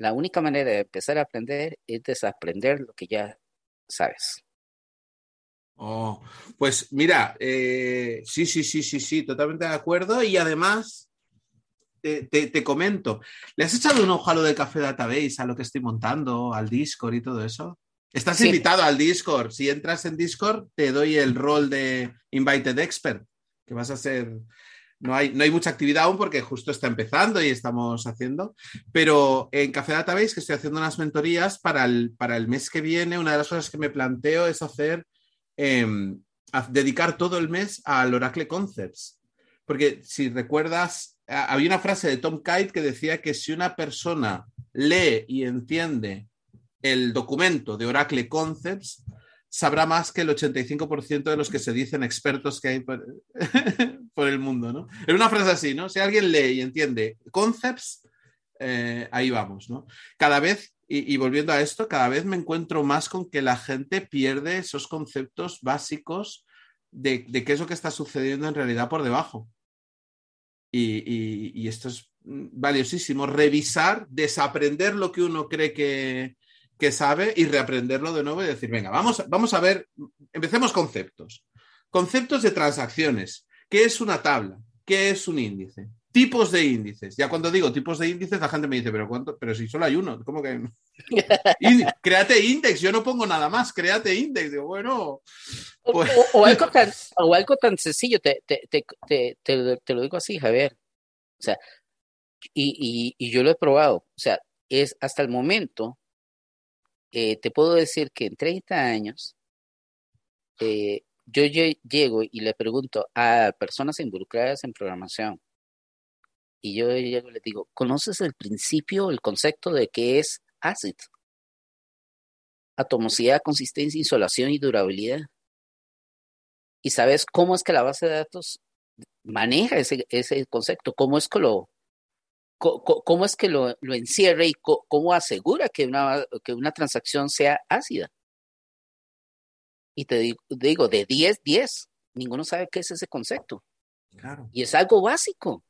la única manera de empezar a aprender es desaprender lo que ya sabes. Oh, pues mira, eh, sí, sí, sí, sí, sí, totalmente de acuerdo. Y además, te, comento, ¿le has echado un ojo a lo de Café Database, a lo que estoy montando, al Discord y todo eso? Estás invitado al Discord. Si entras en Discord, te doy el rol de Invited Expert, que vas a ser no hay, no hay mucha actividad aún porque justo está empezando y estamos haciendo, pero en Café Database, que estoy haciendo unas mentorías para el, para el mes que viene, una de las cosas que me planteo es hacer, em, dedicar todo el mes al Oracle Concepts. Porque si recuerdas, había una frase de Tom Kite que decía que si una persona lee y entiende el documento de Oracle Concepts, sabrá más que el 85% de los que se dicen expertos que hay por, el mundo, ¿no? Es una frase así, ¿no? Si alguien lee y entiende concepts, eh, ahí vamos, ¿no? Cada vez, y, volviendo a esto, cada vez me encuentro más con que la gente pierde esos conceptos básicos de, qué es lo que está sucediendo en realidad por debajo. Y, y esto es valiosísimo, revisar, desaprender lo que uno cree que, que sabe y reaprenderlo de nuevo y decir, venga, vamos, vamos a ver, empecemos conceptos. Conceptos de transacciones. ¿Qué es una tabla? ¿Qué es un índice? Tipos de índices. Ya cuando digo tipos de índices, la gente me dice, pero cuánto, pero si solo hay uno, ¿cómo que? créate index, yo no pongo nada más, créate index. Digo, bueno. Pues o, algo tan, o, algo tan, sencillo, te, te, te, te, lo digo así, Javier. O sea, y, y, y yo lo he probado. O sea, es hasta el momento eh, te puedo decir que en 30 años eh, yo llego y le pregunto a personas involucradas en programación y yo llego y les digo, ¿conoces el principio, el concepto de qué es ACID? Atomosidad, consistencia, insolación y durabilidad. ¿Y sabes cómo es que la base de datos maneja ese, ese concepto? ¿Cómo es que lo, ¿Cómo es que lo, lo encierra y cómo asegura que una, que una transacción sea ácida? Y te digo, de 10, 10. Ninguno sabe qué es ese concepto. Claro. Y es algo básico.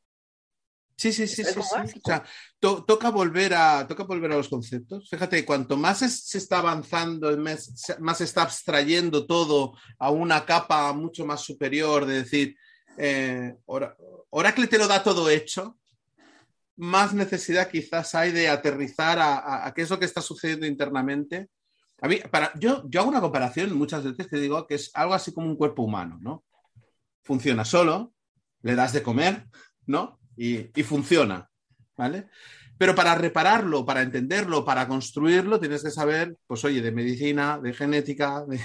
Sí, sí, sí, sí, O sea, toca, volver a, toca volver a los conceptos. Fíjate, cuanto más se está avanzando, más, más se está abstrayendo todo a una capa mucho más superior, de decir, eh, Oracle te lo da todo hecho, más necesidad quizás hay de aterrizar a, qué es lo que está sucediendo internamente. A mí, para, yo, yo hago una comparación muchas veces que digo que es algo así como un cuerpo humano, ¿no? Funciona solo, le das de comer, ¿no? Y, y funciona, ¿vale? Pero para repararlo, para entenderlo, para construirlo, tienes que saber, pues oye, de medicina, de genética, de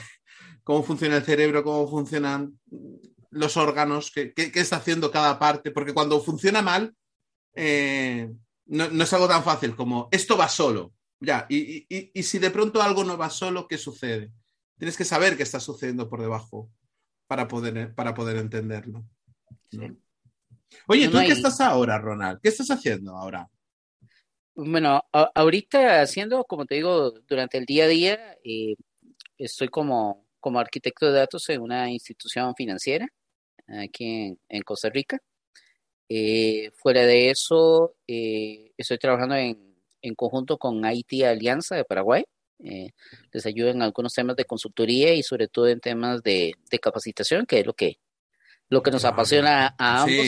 cómo funciona el cerebro, cómo funcionan los órganos, qué, qué, qué está haciendo cada parte, porque cuando funciona mal, eh, no, es algo tan fácil como esto va solo. Ya, y, si de pronto algo no va solo, ¿qué sucede? Tienes que saber qué está sucediendo por debajo para poder, para poder entenderlo. Oye, ¿tú qué estás ahora, Ronald? ¿Qué estás haciendo ahora? Bueno, ahorita haciendo, como te digo, durante el día a día, eh, estoy como, como arquitecto de datos en una institución financiera aquí en Costa Rica. Eh, fuera de eso, eh, estoy trabajando en, conjunto con IT Alianza de Paraguay. Eh, les ayudo en algunos temas de consultoría y sobre todo en temas de, capacitación, que es lo que, lo que nos apasiona a ambos.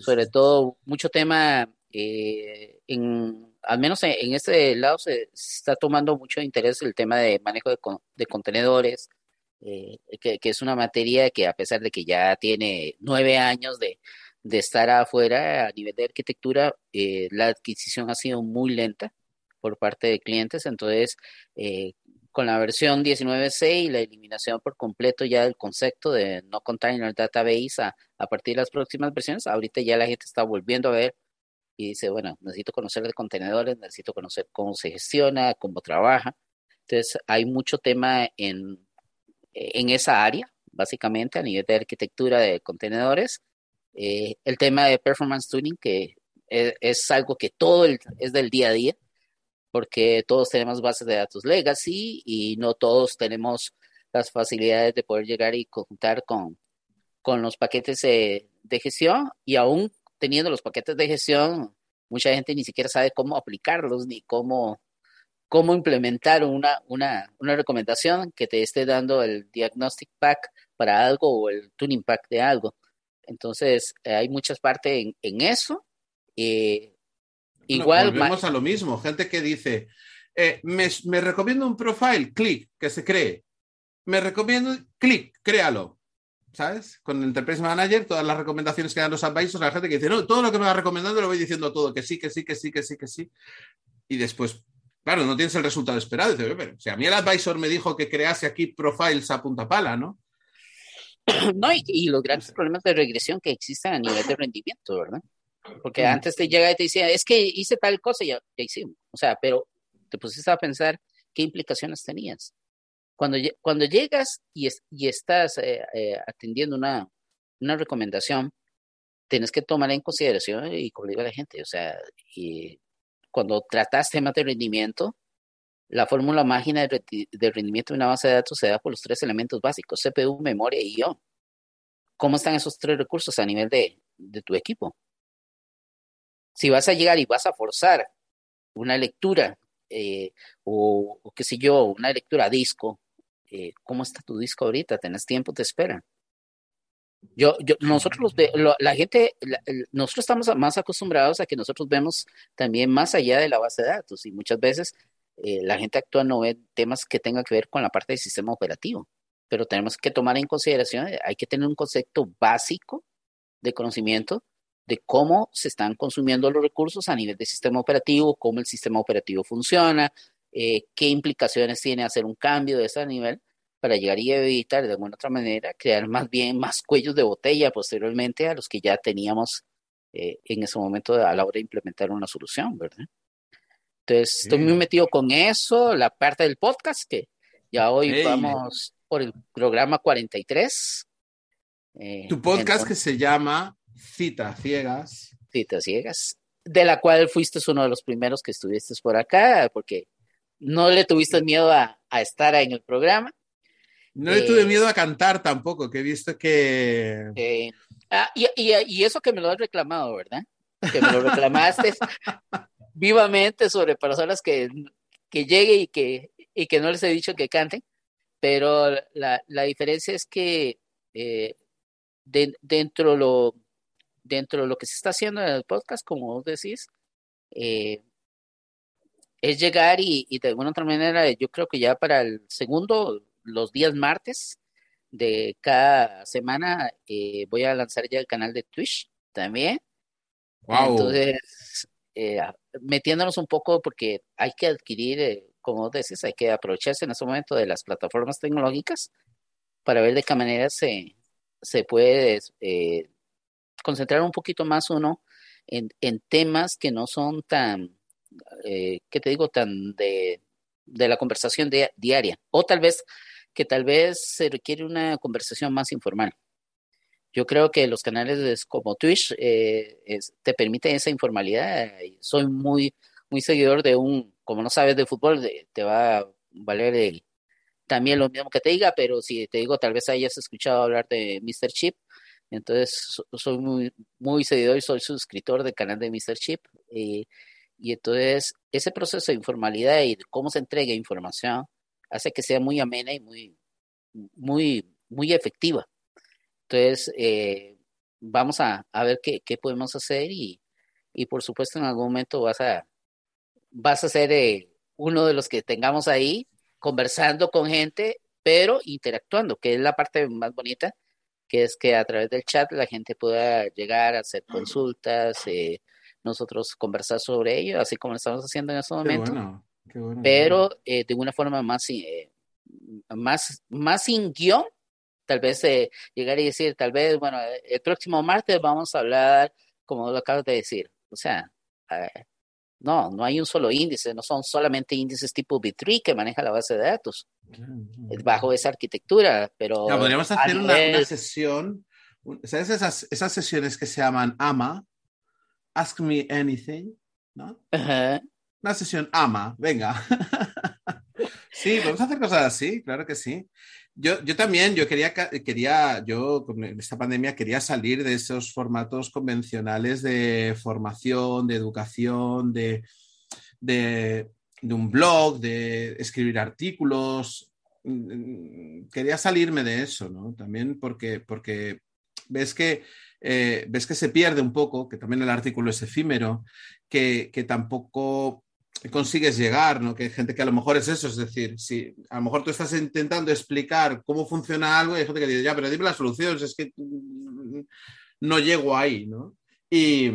sobre todo mucho tema, en, al menos en, este lado se, está tomando mucho interés el tema de manejo de, contenedores, que, que, es una materia que a pesar de que ya tiene nueve años de, de estar afuera a nivel de arquitectura, eh, la adquisición ha sido muy lenta por parte de clientes, entonces eh, con la versión 19.6 y la eliminación por completo ya del concepto de no container database a, partir de las próximas versiones, ahorita ya la gente está volviendo a ver y dice, bueno, necesito conocer de contenedores, necesito conocer cómo se gestiona, cómo trabaja. Entonces hay mucho tema en, en esa área, básicamente a nivel de arquitectura de contenedores eh, el tema de performance tuning, que es, algo que todo es del día a día, porque todos tenemos bases de datos legacy y no todos tenemos las facilidades de poder llegar y contar con, con los paquetes de, gestión y aún teniendo los paquetes de gestión, mucha gente ni siquiera sabe cómo aplicarlos ni cómo, cómo implementar una, una, una recomendación que te esté dando el diagnostic pack para algo o el tuning pack de algo. Entonces, eh, hay muchas partes en, eso. Eh, igual. Volvemos a lo mismo. Gente que dice, eh, me, me, recomiendo un profile, clic, que se cree. Me recomiendo, clic, créalo. ¿Sabes? Con el Enterprise Manager, todas las recomendaciones que dan los advisors, la gente que dice, no, todo lo que me va recomendando lo voy diciendo todo, que sí, que sí, que sí, que sí, que sí. Y después, claro, no tienes el resultado esperado. Pero, si a mí el advisor me dijo que crease aquí profiles a punta pala, ¿no? No, y, los grandes problemas de regresión que existen a nivel de rendimiento, ¿verdad? Porque antes te llega y te decía, es que hice tal cosa y ya, hicimos. O sea, pero te pusiste a pensar qué implicaciones tenías. Cuando, cuando llegas y, y estás eh, eh, atendiendo una, una recomendación, tienes que tomar en consideración, y como digo a la gente, o sea, y cuando tratas temas de rendimiento, la fórmula mágica de, rendimiento de una base de datos se da por los tres elementos básicos, CPU, memoria y IO. ¿Cómo están esos tres recursos a nivel de, tu equipo? Si vas a llegar y vas a forzar una lectura eh, o, qué sé yo, una lectura a disco, eh, ¿cómo está tu disco ahorita? ¿Tenés tiempo de espera? Yo, yo, nosotros los la gente, nosotros estamos más acostumbrados a que nosotros vemos también más allá de la base de datos y muchas veces eh, la gente actúa no ve temas que tengan que ver con la parte del sistema operativo, pero tenemos que tomar en consideración, eh, hay que tener un concepto básico de conocimiento de cómo se están consumiendo los recursos a nivel del sistema operativo, cómo el sistema operativo funciona, eh, qué implicaciones tiene hacer un cambio de ese nivel para llegar y evitar de alguna otra manera crear más bien más cuellos de botella posteriormente a los que ya teníamos en ese momento a la hora de implementar una solución, ¿verdad? Entonces, estoy muy metido con eso, la parte del podcast, que ya hoy vamos por el programa 43. Eh, tu podcast que se llama Citas Ciegas. Citas Ciegas, de la cual fuiste uno de los primeros que estuviste por acá, porque no le tuviste miedo a, estar en el programa. No le tuve eh, miedo a cantar tampoco, que he visto que... Eh, ah, y, y, eso que me lo has reclamado, ¿verdad? Que me lo reclamaste. vivamente sobre personas que, que llegue y que, y que no les he dicho que canten, pero la, la diferencia es que eh, dentro, lo, dentro de lo que se está haciendo en el podcast, como vos decís, eh, es llegar y, y, de alguna otra manera, yo creo que ya para el segundo, los días martes de cada semana, eh, voy a lanzar ya el canal de Twitch también. Wow. Entonces, eh, metiéndonos un poco porque hay que adquirir, eh, como decís, hay que aprovecharse en ese momento de las plataformas tecnológicas para ver de qué manera se, se puede eh, concentrar un poquito más uno en, en temas que no son tan, eh, ¿qué te digo?, tan de, de la conversación diaria. O tal vez que tal vez se requiere una conversación más informal. Yo creo que los canales como Twitch eh, te permiten esa informalidad. Soy muy, muy seguidor de un, como no sabes de fútbol, te va a valer también lo mismo que te diga, pero si te digo, tal vez hayas escuchado hablar de Mr. Chip, entonces soy muy, muy seguidor y soy suscriptor del canal de Mr. Chip. Eh, y entonces ese proceso de informalidad y de cómo se entrega información hace que sea muy amena y muy, muy, muy efectiva. Entonces, eh, vamos a, ver qué, podemos hacer y, por supuesto en algún momento vas a, vas a ser eh, uno de los que tengamos ahí conversando con gente, pero interactuando, que es la parte más bonita, que es que a través del chat la gente pueda llegar a hacer consultas, eh, nosotros conversar sobre ello, así como lo estamos haciendo en este momento. pero de una forma más, más, más sin guion, tal vez eh, llegar y decir, tal vez, bueno, el próximo martes vamos a hablar, como lo acabas de decir, o sea, eh, no, no hay un solo índice, no son solamente índices tipo B3 que maneja la base de datos, bajo esa arquitectura, pero... podríamos hacer una, sesión, ¿sabes esas, esas sesiones que se llaman AMA? Ask Me Anything, ¿no? Una sesión AMA, venga. Sí, podemos hacer cosas así, claro que sí. Yo, yo también, yo quería, quería, yo con esta pandemia quería salir de esos formatos convencionales de formación, de educación, de, de, un blog, de escribir artículos. Quería salirme de eso, ¿no? También porque, porque ves que eh, ves que se pierde un poco, que también el artículo es efímero, que, que, tampoco consigues llegar, ¿no? Que hay gente que a lo mejor es eso, es decir, si a lo mejor tú estás intentando explicar cómo funciona algo y hay gente que dice, ya, pero dime la solución, es que no llego ahí, ¿no? Y,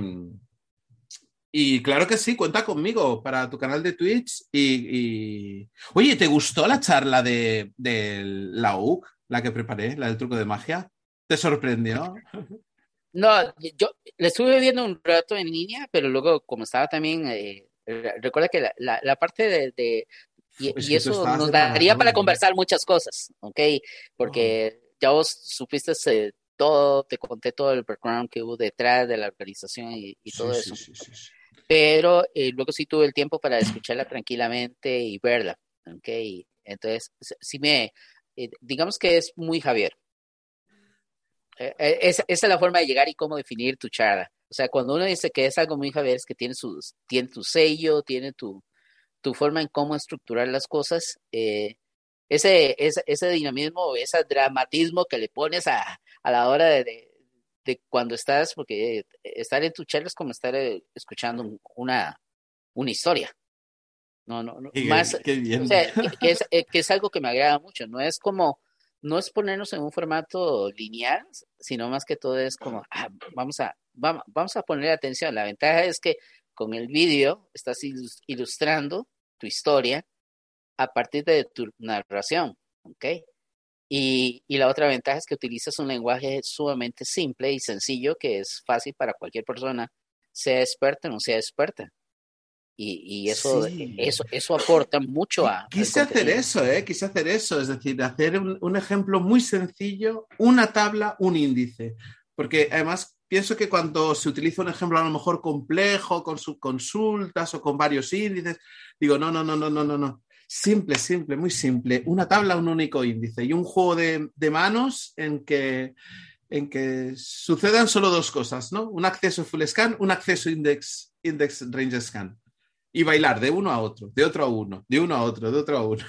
y claro que sí, cuenta conmigo para tu canal de Twitch. Y, Oye, ¿te gustó la charla de, de la UC, la que preparé, la del truco de magia? ¿Te sorprendió? No, yo le estuve viendo un rato en línea, pero luego, como estaba también, eh, recuerda que la, la, parte de, y, eso nos daría para conversar muchas cosas, ¿ok? Porque ya vos supiste eh, todo, te conté todo el background que hubo detrás de la organización y, todo eso. Pero eh, luego sí tuve el tiempo para escucharla tranquilamente y verla, ¿ok? Entonces, sí me, digamos que es muy Javier, eh, eh, esa, es la forma de llegar y cómo definir tu charla. O sea, cuando uno dice que es algo muy Javier, es que tiene, sus, tiene tu sello, tiene tu, tu forma en cómo estructurar las cosas. Eh, ese, ese, ese, dinamismo, ese dramatismo que le pones a, a la hora de, de, cuando estás, porque estar en tu charla es como estar escuchando una, una historia. No, no, no. más, O sea, que es, que es algo que me agrada mucho. No es como no es ponernos en un formato lineal, sino más que todo es como, ah, vamos, a, vamos, a poner atención. La ventaja es que con el vídeo estás ilustrando tu historia a partir de tu narración, ¿ok? Y, y, la otra ventaja es que utilizas un lenguaje sumamente simple y sencillo que es fácil para cualquier persona, sea experta o no sea experta. Y, eso, eso, eso aporta mucho a... Quise hacer eso, ¿eh? Quise hacer eso, es decir, hacer un, ejemplo muy sencillo, una tabla, un índice. Porque además pienso que cuando se utiliza un ejemplo a lo mejor complejo, con subconsultas o con varios índices, digo, no, no, no, no, no, no, no. Simple, simple, muy simple. Una tabla, un único índice y un juego de, de manos en que, en que sucedan solo dos cosas, ¿no? Un acceso full scan, un acceso index, index range scan y bailar de uno a otro, de otro a uno, de uno a otro, de otro a uno.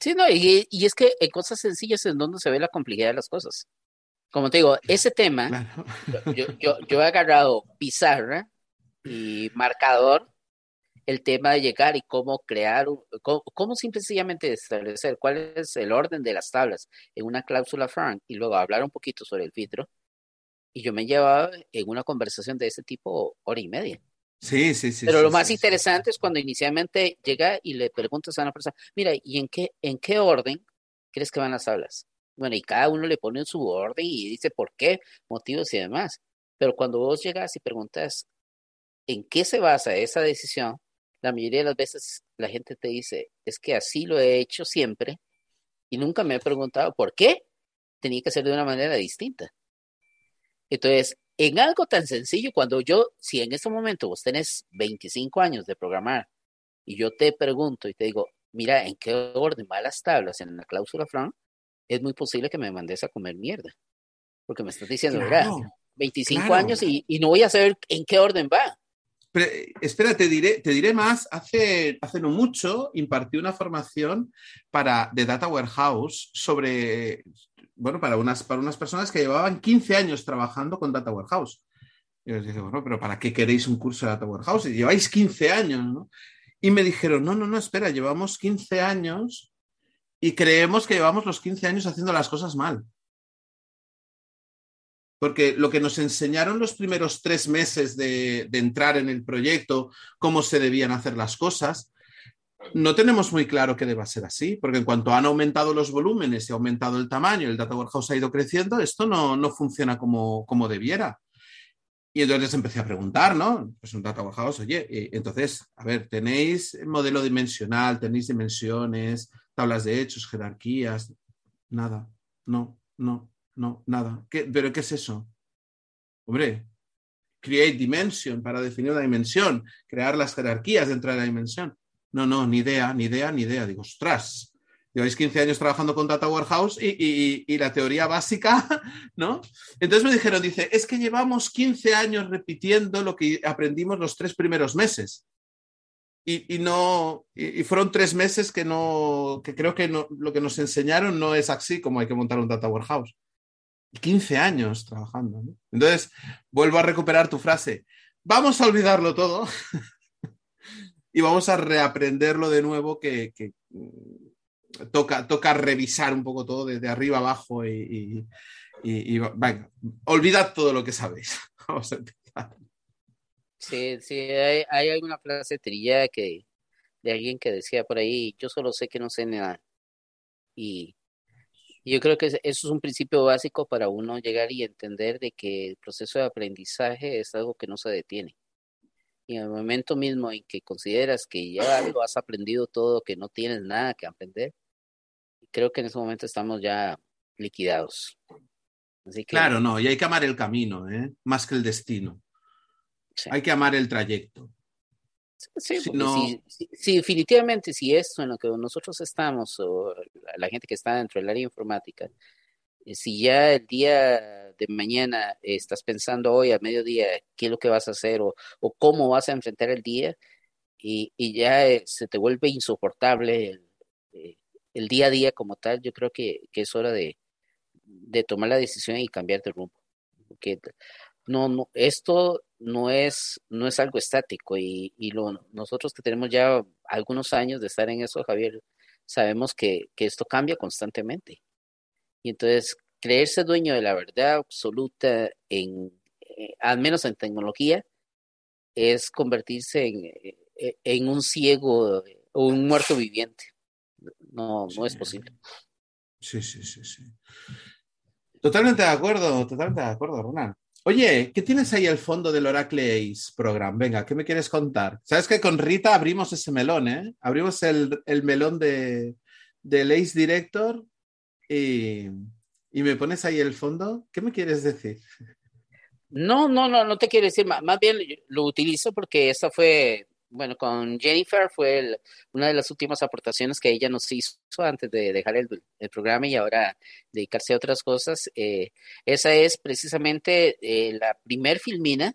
Sí, no, y, es que en cosas sencillas es donde se ve la complejidad de las cosas. Como te digo, ese tema, yo, yo, he agarrado pizarra y marcador, el tema de llegar y cómo crear, cómo, cómo sencillamente establecer cuál es el orden de las tablas en una cláusula frank y luego hablar un poquito sobre el filtro. Y yo me llevaba en una conversación de ese tipo hora y media. Sí, sí, sí. Pero lo más interesante es cuando inicialmente llega y le preguntas a una persona, mira, ¿y en qué, en qué orden crees que van las tablas? Bueno, y cada uno le pone en su orden y dice por qué, motivos y demás. Pero cuando vos llegas y preguntas en qué se basa esa decisión, la mayoría de las veces la gente te dice, es que así lo he hecho siempre y nunca me he preguntado por qué tenía que ser de una manera distinta. Entonces, en algo tan sencillo, cuando yo, si en este momento vos tenés 25 años de programar y yo te pregunto y te digo, mira, ¿en qué orden van las tablas en la cláusula franc? Es muy posible que me mandes a comer mierda. Porque me estás diciendo, mira, 25 años y, no voy a saber en qué orden va. Pero, espera, te diré, te diré más. Hace, hace no mucho impartí una formación para, de Data Warehouse sobre, bueno, para unas, para unas personas que llevaban 15 años trabajando con Data Warehouse. Y les dije, bueno, pero ¿para qué queréis un curso de Data Warehouse? Y lleváis 15 años, ¿no? Y me dijeron, no, no, no, espera, llevamos 15 años y creemos que llevamos los 15 años haciendo las cosas mal. Porque lo que nos enseñaron los primeros tres meses de, de entrar en el proyecto, cómo se debían hacer las cosas, no tenemos muy claro que deba ser así, porque en cuanto han aumentado los volúmenes y ha aumentado el tamaño, el data warehouse ha ido creciendo, esto no, no funciona como, como, debiera. Y entonces empecé a preguntar, ¿no? Pues un data warehouse, oye, entonces, a ver, tenéis modelo dimensional, tenéis dimensiones, tablas de hechos, jerarquías, nada, no, no, no, nada. ¿Qué, ¿Pero qué es eso? Hombre, create dimension para definir una dimensión, crear las jerarquías dentro de la dimensión. No, no, ni idea, ni idea, ni idea. Digo, ostras, lleváis 15 años trabajando con Data Warehouse y, la teoría básica, ¿no? Entonces me dijeron, dice, es que llevamos 15 años repitiendo lo que aprendimos los tres primeros meses. Y, no, y, fueron tres meses que no, que creo que no, lo que nos enseñaron no es así como hay que montar un Data Warehouse. 15 años trabajando. ¿no? Entonces, vuelvo a recuperar tu frase. Vamos a olvidarlo todo y vamos a reaprenderlo de nuevo que, mm, toca, toca revisar un poco todo desde arriba abajo y, y, venga, olvidad todo lo que sabéis. Vamos a empezar. Sí, sí, hay, hay alguna frase trillada de alguien que decía por ahí, yo solo sé que no sé nada. Y yo creo que eso es un principio básico para uno llegar y entender de que el proceso de aprendizaje es algo que no se detiene. Y en el momento mismo en que consideras que ya lo has aprendido todo, que no tienes nada que aprender, creo que en ese momento estamos ya liquidados. claro, no, y hay que amar el camino, ¿eh? más que el destino. Hay que amar el trayecto. Sí, definitivamente, si esto en lo que nosotros estamos, o la gente que está dentro del área informática, eh, si ya el día de mañana estás pensando hoy a mediodía qué es lo que vas a hacer o, cómo vas a enfrentar el día, y, ya eh, se te vuelve insoportable eh, el, día a día como tal, yo creo que, es hora de, de, tomar la decisión y cambiar de rumbo. Porque no, no, esto no es, no es algo estático y, lo, nosotros que tenemos ya algunos años de estar en eso, Javier, sabemos que, esto cambia constantemente. Y entonces, creerse dueño de la verdad absoluta, en, eh, al menos en tecnología, es convertirse en, eh, en un ciego o un muerto viviente. No, no es posible. Sí, sí, sí, sí. Totalmente de acuerdo, totalmente de acuerdo, Ronald. Oye, ¿qué tienes ahí al fondo del Oracle Ace Program? Venga, ¿qué me quieres contar? Sabes que con Rita abrimos ese melón, ¿eh? Abrimos el, melón de, del Ace Director y, y, me pones ahí el fondo. ¿Qué me quieres decir? No, no, no, no te quiero decir. Más bien lo utilizo porque esa fue bueno, con Jennifer fue una de las últimas aportaciones que ella nos hizo antes de dejar el, programa y ahora dedicarse a otras cosas. Eh, esa es precisamente eh, la primer filmina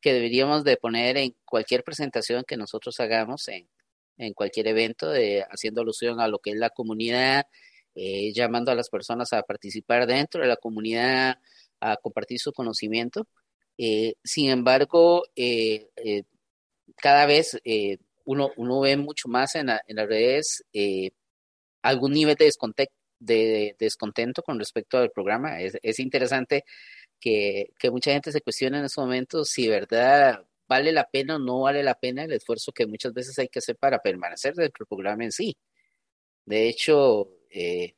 que deberíamos de poner en cualquier presentación que nosotros hagamos en, en cualquier evento, de, haciendo alusión a lo que es la comunidad, eh, llamando a las personas a participar dentro de la comunidad, a compartir su conocimiento. sin embargo, cada vez eh, uno, uno ve mucho más en, en las redes eh, algún nivel de, de, descontento con respecto al programa. Es, es interesante que, que, mucha gente se cuestione en esos momentos si verdad vale la pena o no vale la pena el esfuerzo que muchas veces hay que hacer para permanecer dentro del programa en sí. De hecho, eh,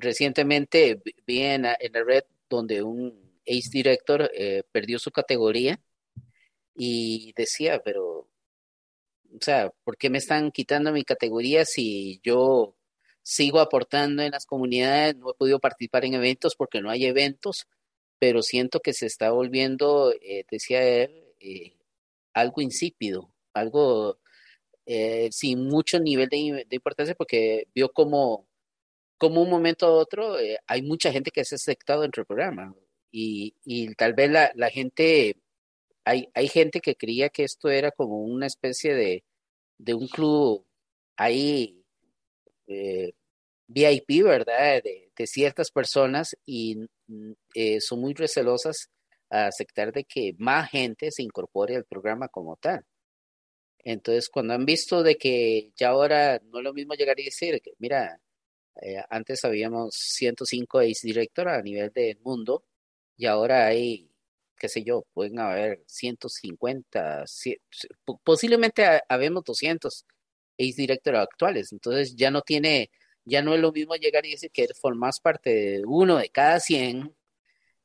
recientemente vi en, la red donde un Ace Director perdió su categoría y decía, pero, o sea, ¿por qué me están quitando mi categoría si yo sigo aportando en las comunidades? No he podido participar en eventos porque no hay eventos, pero siento que se está volviendo, eh, decía él, eh, algo insípido, algo eh, sin mucho nivel de, importancia porque vio como, como un momento a otro hay mucha gente que se ha aceptado dentro del programa y, y tal vez la, la gente hay, gente que creía que esto era como una especie de, un club ahí eh, VIP, ¿verdad? De, ciertas personas y mm, eh, son muy recelosas a aceptar de que más gente se incorpore al programa como tal. Entonces, cuando han visto de que ya ahora no es lo mismo llegar y decir mira, eh, antes habíamos 105 ace director a nivel del mundo y ahora hay qué sé yo, pueden haber 150, posiblemente habemos 200 Ace Director actuales, entonces ya no tiene, ya no es lo mismo llegar y decir que formas parte de uno de cada 100,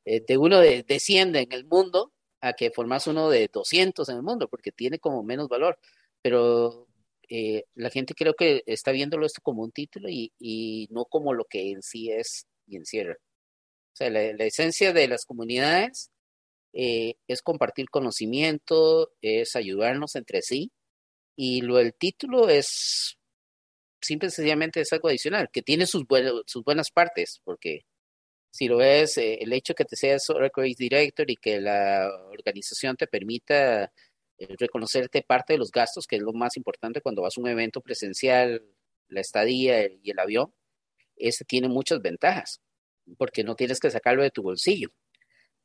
eh, de uno de, de 100 en el mundo, a que formas uno de 200 en el mundo, porque tiene como menos valor, pero eh, la gente creo que está viéndolo esto como un título y, y no como lo que en sí es y encierra. O sea, la esencia de las comunidades eh, es compartir conocimiento, es ayudarnos entre sí Y lo del título es simple y sencillamente es algo adicional, que tiene sus, sus buenas partes, porque si lo ves, eh, el hecho que te seas Oracle Director y que la organización te permita reconocerte parte de los gastos, que es lo más importante cuando vas a un evento presencial, la estadía y el avión, ese tiene muchas ventajas, porque no tienes que sacarlo de tu bolsillo.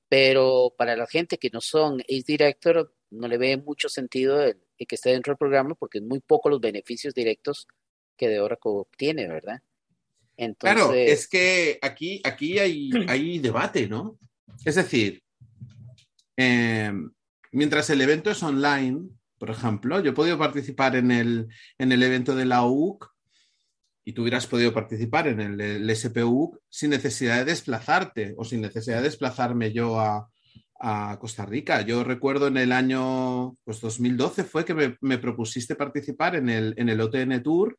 Pero para la gente que no son Ace Director, no le ve mucho sentido el, que esté dentro del programa porque es muy poco los beneficios directos que de Oracle obtiene, ¿verdad? Entonces... Claro, es que aquí, aquí hay, hay debate, ¿no? Es decir, em, mientras el evento es online, por ejemplo, yo he podido participar en el, en el evento de la UC y tú hubieras podido participar en el, SPU sin necesidad de desplazarte o sin necesidad de desplazarme yo a, Costa Rica. Yo recuerdo en el año pues 2012 fue que me, propusiste participar en el, en el OTN Tour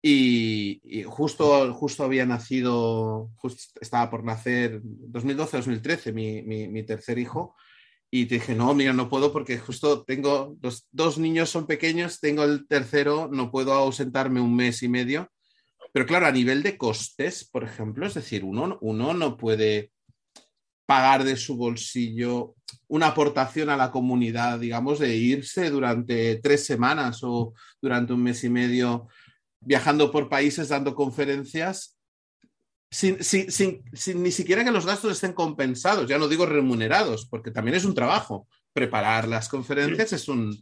y, justo, justo había nacido, estaba por nacer 2012-2013 mi, mi, tercer hijo y dije, no, mira, no puedo porque justo tengo, los dos niños son pequeños, tengo el tercero, no puedo ausentarme un mes y medio. Pero claro, a nivel de costes, por ejemplo, es decir, uno, uno no puede pagar de su bolsillo una aportación a la comunidad, digamos, de irse durante tres semanas o durante un mes y medio viajando por países dando conferencias sin, ni siquiera que los gastos estén compensados, ya no digo remunerados, porque también es un trabajo. Preparar las conferencias es un,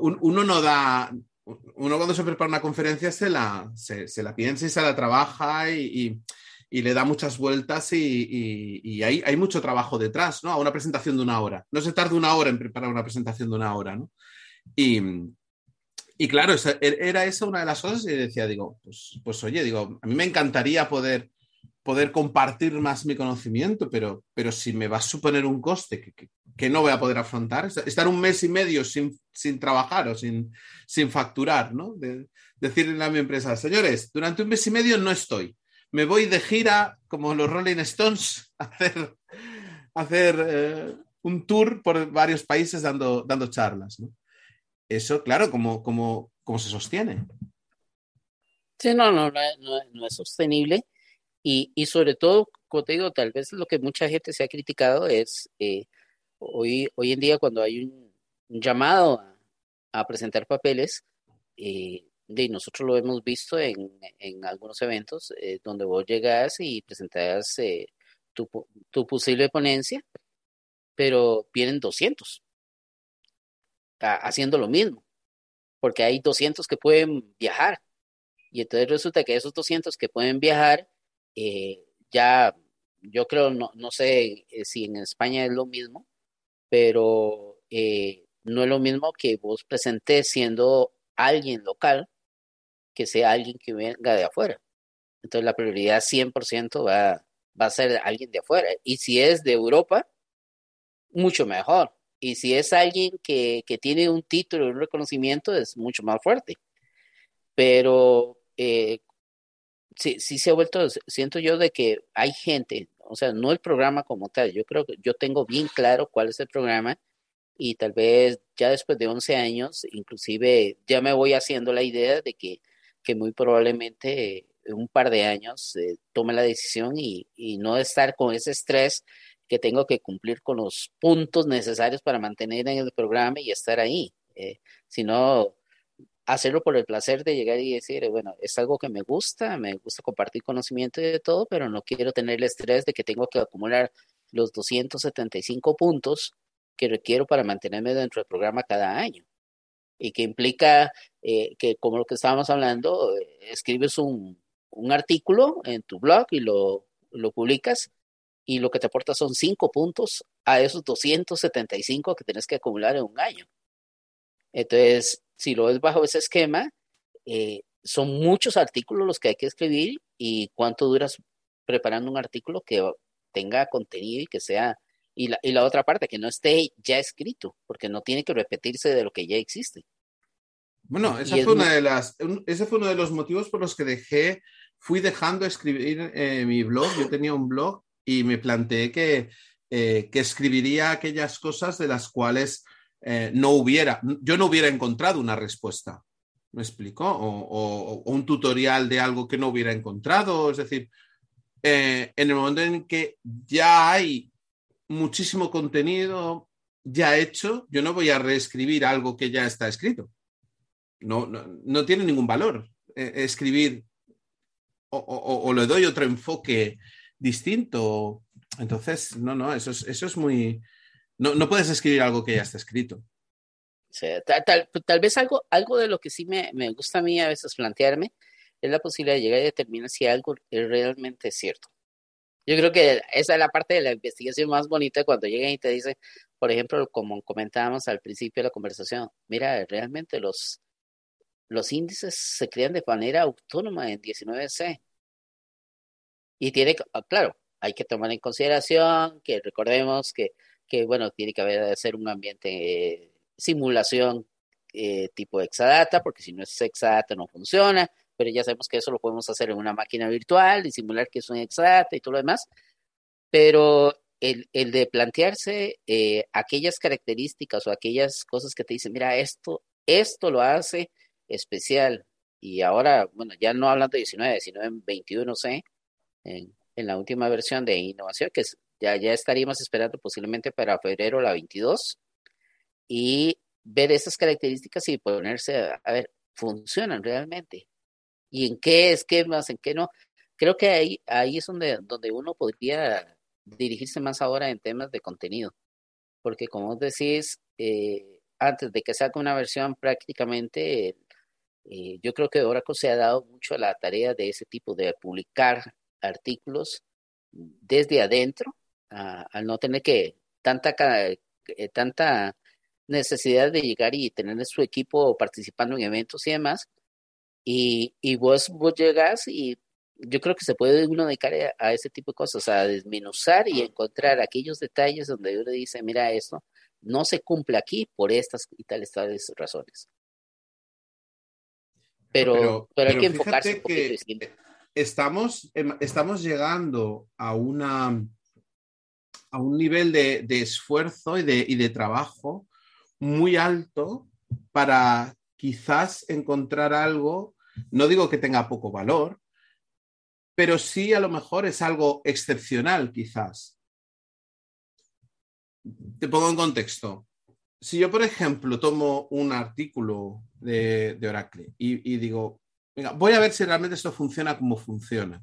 uno no da, uno cuando se prepara una conferencia se la, se, la piensa y se la trabaja y, le da muchas vueltas y, hay, hay, mucho trabajo detrás, ¿no? A una presentación de una hora. No se tarda una hora en preparar una presentación de una hora, ¿no? Y, y claro, e, era esa una de las cosas y decía, digo, pues, pues oye, digo, a mí me encantaría poder, poder compartir más mi conocimiento, pero, pero si me va a suponer un coste que, que, no voy a poder afrontar, estar un mes y medio sin, sin trabajar o sin, sin facturar, ¿no? decirle a mi empresa, señores, durante un mes y medio no estoy, me voy de gira como los Rolling Stones a hacer, hacer eh, un tour por varios países dando, dando charlas, ¿no? Eso, claro, ¿cómo, cómo, cómo se sostiene? Sí, no, no, no, es sostenible. Y, y, sobre todo, como te digo, tal vez lo que mucha gente se ha criticado es eh, hoy, hoy en día cuando hay un, llamado a, presentar papeles, eh, nosotros lo hemos visto en, en algunos eventos eh, donde vos llegas y presentas tu, tu posible ponencia, pero vienen 200 haciendo lo mismo, porque hay 200 que pueden viajar. Y entonces resulta que esos 200 que pueden viajar, eh, ya yo creo, no, no sé eh, si en España es lo mismo, pero eh, no es lo mismo que vos presentes siendo alguien local que sea alguien que venga de afuera. Entonces la prioridad 100% va, va a ser alguien de afuera. Y si es de Europa, mucho mejor, y si es alguien que, tiene un título, un reconocimiento, es mucho más fuerte. Pero eh, sí, sí se ha vuelto, siento yo de que hay gente, o sea, no el programa como tal, yo creo que yo tengo bien claro cuál es el programa y tal vez ya después de 11 años, inclusive ya me voy haciendo la idea de que, que muy probablemente en un par de años eh, tome la decisión y, y no estar con ese estrés que tengo que cumplir con los puntos necesarios para mantener en el programa y estar ahí, eh, sino hacerlo por el placer de llegar y decir, bueno, es algo que me gusta, me gusta compartir conocimiento y de todo, pero no quiero tener el estrés de que tengo que acumular los 275 puntos que requiero para mantenerme dentro del programa cada año. Y que implica eh, que, como lo que estábamos hablando, eh, escribes un, un, artículo en tu blog y lo, lo publicas y lo que te aporta son cinco puntos a esos 275 que tienes que acumular en un año. Entonces, si lo ves bajo ese esquema, eh, son muchos artículos los que hay que escribir y cuánto duras preparando un artículo que tenga contenido y que sea, y la, y la otra parte, que no esté ya escrito, porque no tiene que repetirse de lo que ya existe. Bueno, esa fue una de las, ese fue uno de los motivos por los que dejé, fui dejando escribir eh, mi blog. Yo tenía un blog y me planteé que, eh, que escribiría aquellas cosas de las cuales eh, no hubiera, yo no hubiera encontrado una respuesta. ¿Me explico? O, un tutorial de algo que no hubiera encontrado. Es decir, eh, en el momento en que ya hay muchísimo contenido ya hecho, yo no voy a reescribir algo que ya está escrito. No, no, tiene ningún valor escribir o, le doy otro enfoque distinto. Entonces, no, no, eso es, eso es muy... No, no puedes escribir algo que ya está escrito. tal, vez algo, algo de lo que sí me, me gusta a mí a veces plantearme es la posibilidad de llegar y determinar si algo es realmente cierto. Yo creo que esa es la parte de la investigación más bonita cuando llegan y te dicen, por ejemplo, como comentábamos al principio de la conversación, mira, realmente los, los índices se crean de manera autónoma en 19C. Y tiene, ah, claro, hay que tomar en consideración que recordemos que, que bueno, tiene que haber ser un ambiente de simulación eh, tipo Exadata, porque si no es Exadata no funciona, pero ya sabemos que eso lo podemos hacer en una máquina virtual y simular que es un Exadata y todo lo demás. Pero el, el de plantearse eh, aquellas características o aquellas cosas que te dicen, mira, esto, esto lo hace especial. Y ahora, bueno, ya no hablando de 19, sino en 21C, en, en la última versión de innovación, que ya, ya estaríamos esperando posiblemente para febrero la 22, y ver esas características y ponerse a, ver, funcionan realmente. ¿Y en qué es, qué más, en qué no? Creo que ahí, ahí es donde, donde uno podría dirigirse más ahora en temas de contenido. Porque como vos decís, eh, antes de que saque una versión prácticamente, eh, yo creo que Oracle se ha dado mucho a la tarea de ese tipo, de publicar artículos desde adentro, al no tener que tanta, eh, tanta necesidad de llegar y tener su equipo participando en eventos y demás. Y, y vos, vos llegas y yo creo que se puede uno dedicar a, ese tipo de cosas, a desmenuzar y encontrar aquellos detalles donde uno dice, mira, esto no se cumple aquí por estas y tales, tales razones. Pero, pero, hay que enfocarse un poquito distinto. Estamos, em, estamos llegando a una a un nivel de, de esfuerzo y de, y de trabajo muy alto para quizás encontrar algo, no digo que tenga poco valor, pero sí a lo mejor es algo excepcional quizás. Te pongo en contexto. Si yo, por ejemplo, tomo un artículo de, Oracle y, digo, venga, voy a ver si realmente esto funciona como funciona.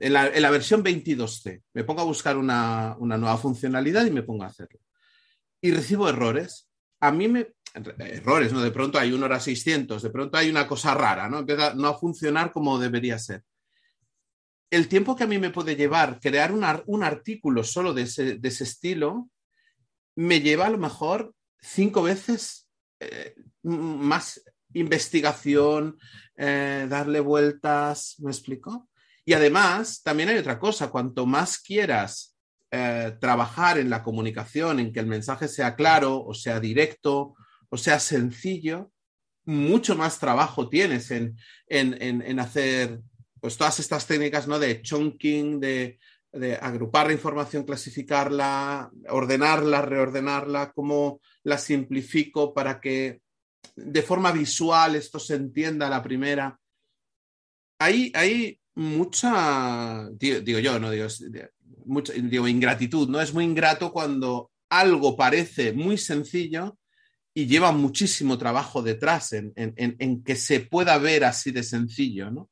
En la, versión 22C, me pongo a buscar una, una nueva funcionalidad y me pongo a hacerlo. Y recibo errores. A mí me, errores, ¿no? De pronto hay un hora 600, de pronto hay una cosa rara, ¿no? Empieza no a funcionar como debería ser el tiempo que a mí me puede llevar crear un, artículo solo de ese, estilo, me lleva a lo mejor cinco veces eh, más investigación, eh, darle vueltas, ¿me explico? Y además, también hay otra cosa, cuanto más quieras eh, trabajar en la comunicación, en que el mensaje sea claro, o sea directo, o sea sencillo, mucho más trabajo tienes en, en hacer pues todas estas técnicas ¿no? de chunking, de, agrupar la información, clasificarla, ordenarla, reordenarla, cómo la simplifico para que de forma visual esto se entienda la primera. Hay, hay mucha, digo, yo, no digo, digo, ingratitud, ¿no? Es muy ingrato cuando algo parece muy sencillo y lleva muchísimo trabajo detrás en, en que se pueda ver así de sencillo, ¿no?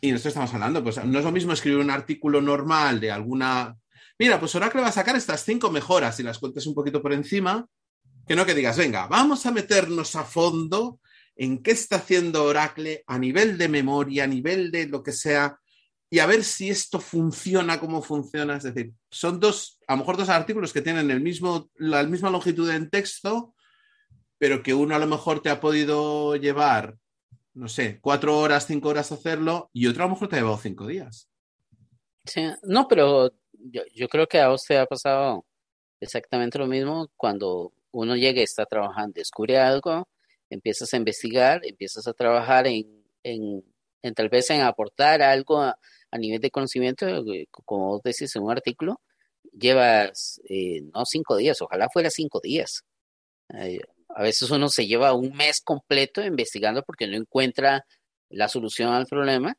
Y nosotros estamos hablando, pues no es lo mismo escribir un artículo normal de alguna. Mira, pues Oracle va a sacar estas cinco mejoras y las cuentes un poquito por encima, que no que digas, venga, vamos a meternos a fondo en qué está haciendo Oracle a nivel de memoria, a nivel de lo que sea, y a ver si esto funciona como funciona. Es decir, son dos, a lo mejor dos artículos que tienen el mismo, la misma longitud en texto, pero que uno a lo mejor te ha podido llevar no sé, cuatro horas, cinco horas hacerlo y otro a lo mejor te ha llevado cinco días. Sí, no, pero yo, creo que a usted ha pasado exactamente lo mismo cuando uno llega y está trabajando, descubre algo, empiezas a investigar, empiezas a trabajar en, en, tal vez en aportar algo a, nivel de conocimiento, eh, como vos decís en un artículo, llevas, eh, no cinco días, ojalá fuera cinco días. a veces uno se lleva un mes completo investigando porque no encuentra la solución al problema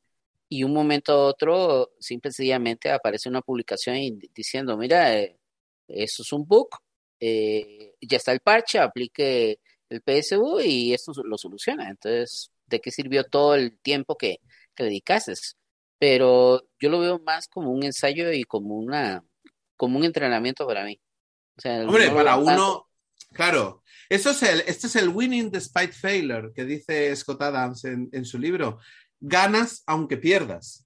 y un momento a otro, simple y sencillamente aparece una publicación diciendo, mira, eh, eso es un bug, eh, ya está el parche, aplique el PSU y esto lo soluciona. Entonces, ¿de qué sirvió todo el tiempo que, que dedicaste? Pero yo lo veo más como un ensayo y como una como un entrenamiento para mí. Hombre, para uno, claro, eso es el, este es el winning despite failure que dice Scott Adams en, en su libro. Ganas aunque pierdas.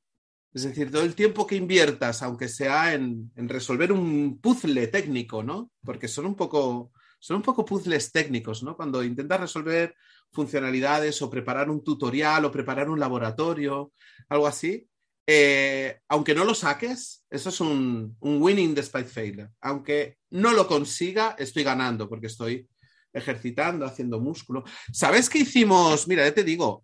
Es decir, todo el tiempo que inviertas, aunque sea en, resolver un puzzle técnico, ¿no? Porque son un poco, son un poco puzzles técnicos, ¿no? Cuando intentas resolver funcionalidades o preparar un tutorial o preparar un laboratorio, algo así, eh, aunque no lo saques, eso es un, winning despite failure. Aunque no lo consiga, estoy ganando porque estoy ejercitando, haciendo músculo. ¿Sabes qué hicimos? Mira, ya te digo,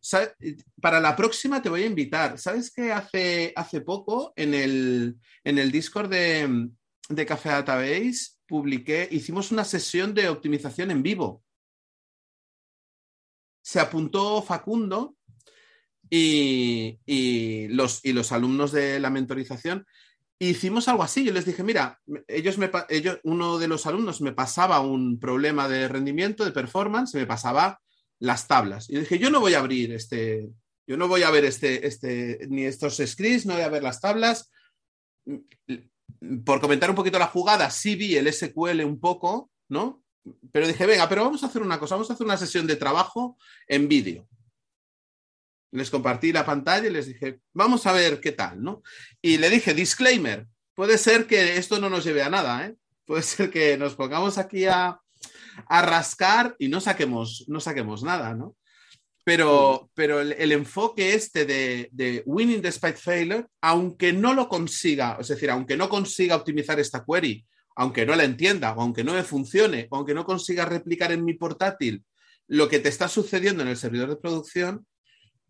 para la próxima te voy a invitar. ¿Sabes que hace, hace poco en el, en el Discord de, de Café Database publiqué, hicimos una sesión de optimización en vivo? Se apuntó Facundo y, los, y los alumnos de la mentorización hicimos algo así. Yo les dije, mira, ellos me, ellos, uno de los alumnos me pasaba un problema de rendimiento, de performance, me pasaba las tablas. Y dije, yo no voy a abrir este, yo no voy a ver este, este, ni estos scripts, no voy a ver las tablas. Por comentar un poquito la jugada, sí vi el SQL un poco, ¿no? Pero dije, venga, pero vamos a hacer una cosa, vamos a hacer una sesión de trabajo en vídeo les compartí la pantalla y les dije, vamos a ver qué tal, ¿no? Y le dije, disclaimer, puede ser que esto no nos lleve a nada, ¿eh? Puede ser que nos pongamos aquí a, rascar y no saquemos, no saquemos nada, ¿no? Pero, pero el, enfoque este de, de, winning despite failure, aunque no lo consiga, es decir, aunque no consiga optimizar esta query, aunque no la entienda, o aunque no me funcione, o aunque no consiga replicar en mi portátil lo que te está sucediendo en el servidor de producción,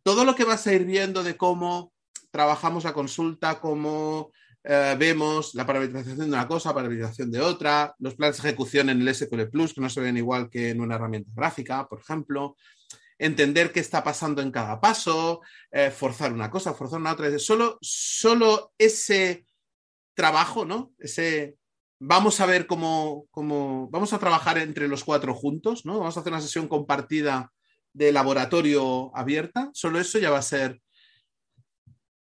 todo lo que vas a ir viendo de cómo trabajamos la consulta, cómo eh, vemos la parametrización de una cosa, parametrización de otra, los planes de ejecución en el SQL Plus, que no se ven igual que en una herramienta gráfica, por ejemplo, entender qué está pasando en cada paso, eh, forzar una cosa, forzar una otra. Solo, solo ese trabajo, ¿no? Ese vamos a ver cómo, cómo, vamos a trabajar entre los cuatro juntos, ¿no? Vamos a hacer una sesión compartida de laboratorio abierta, solo eso ya va a ser,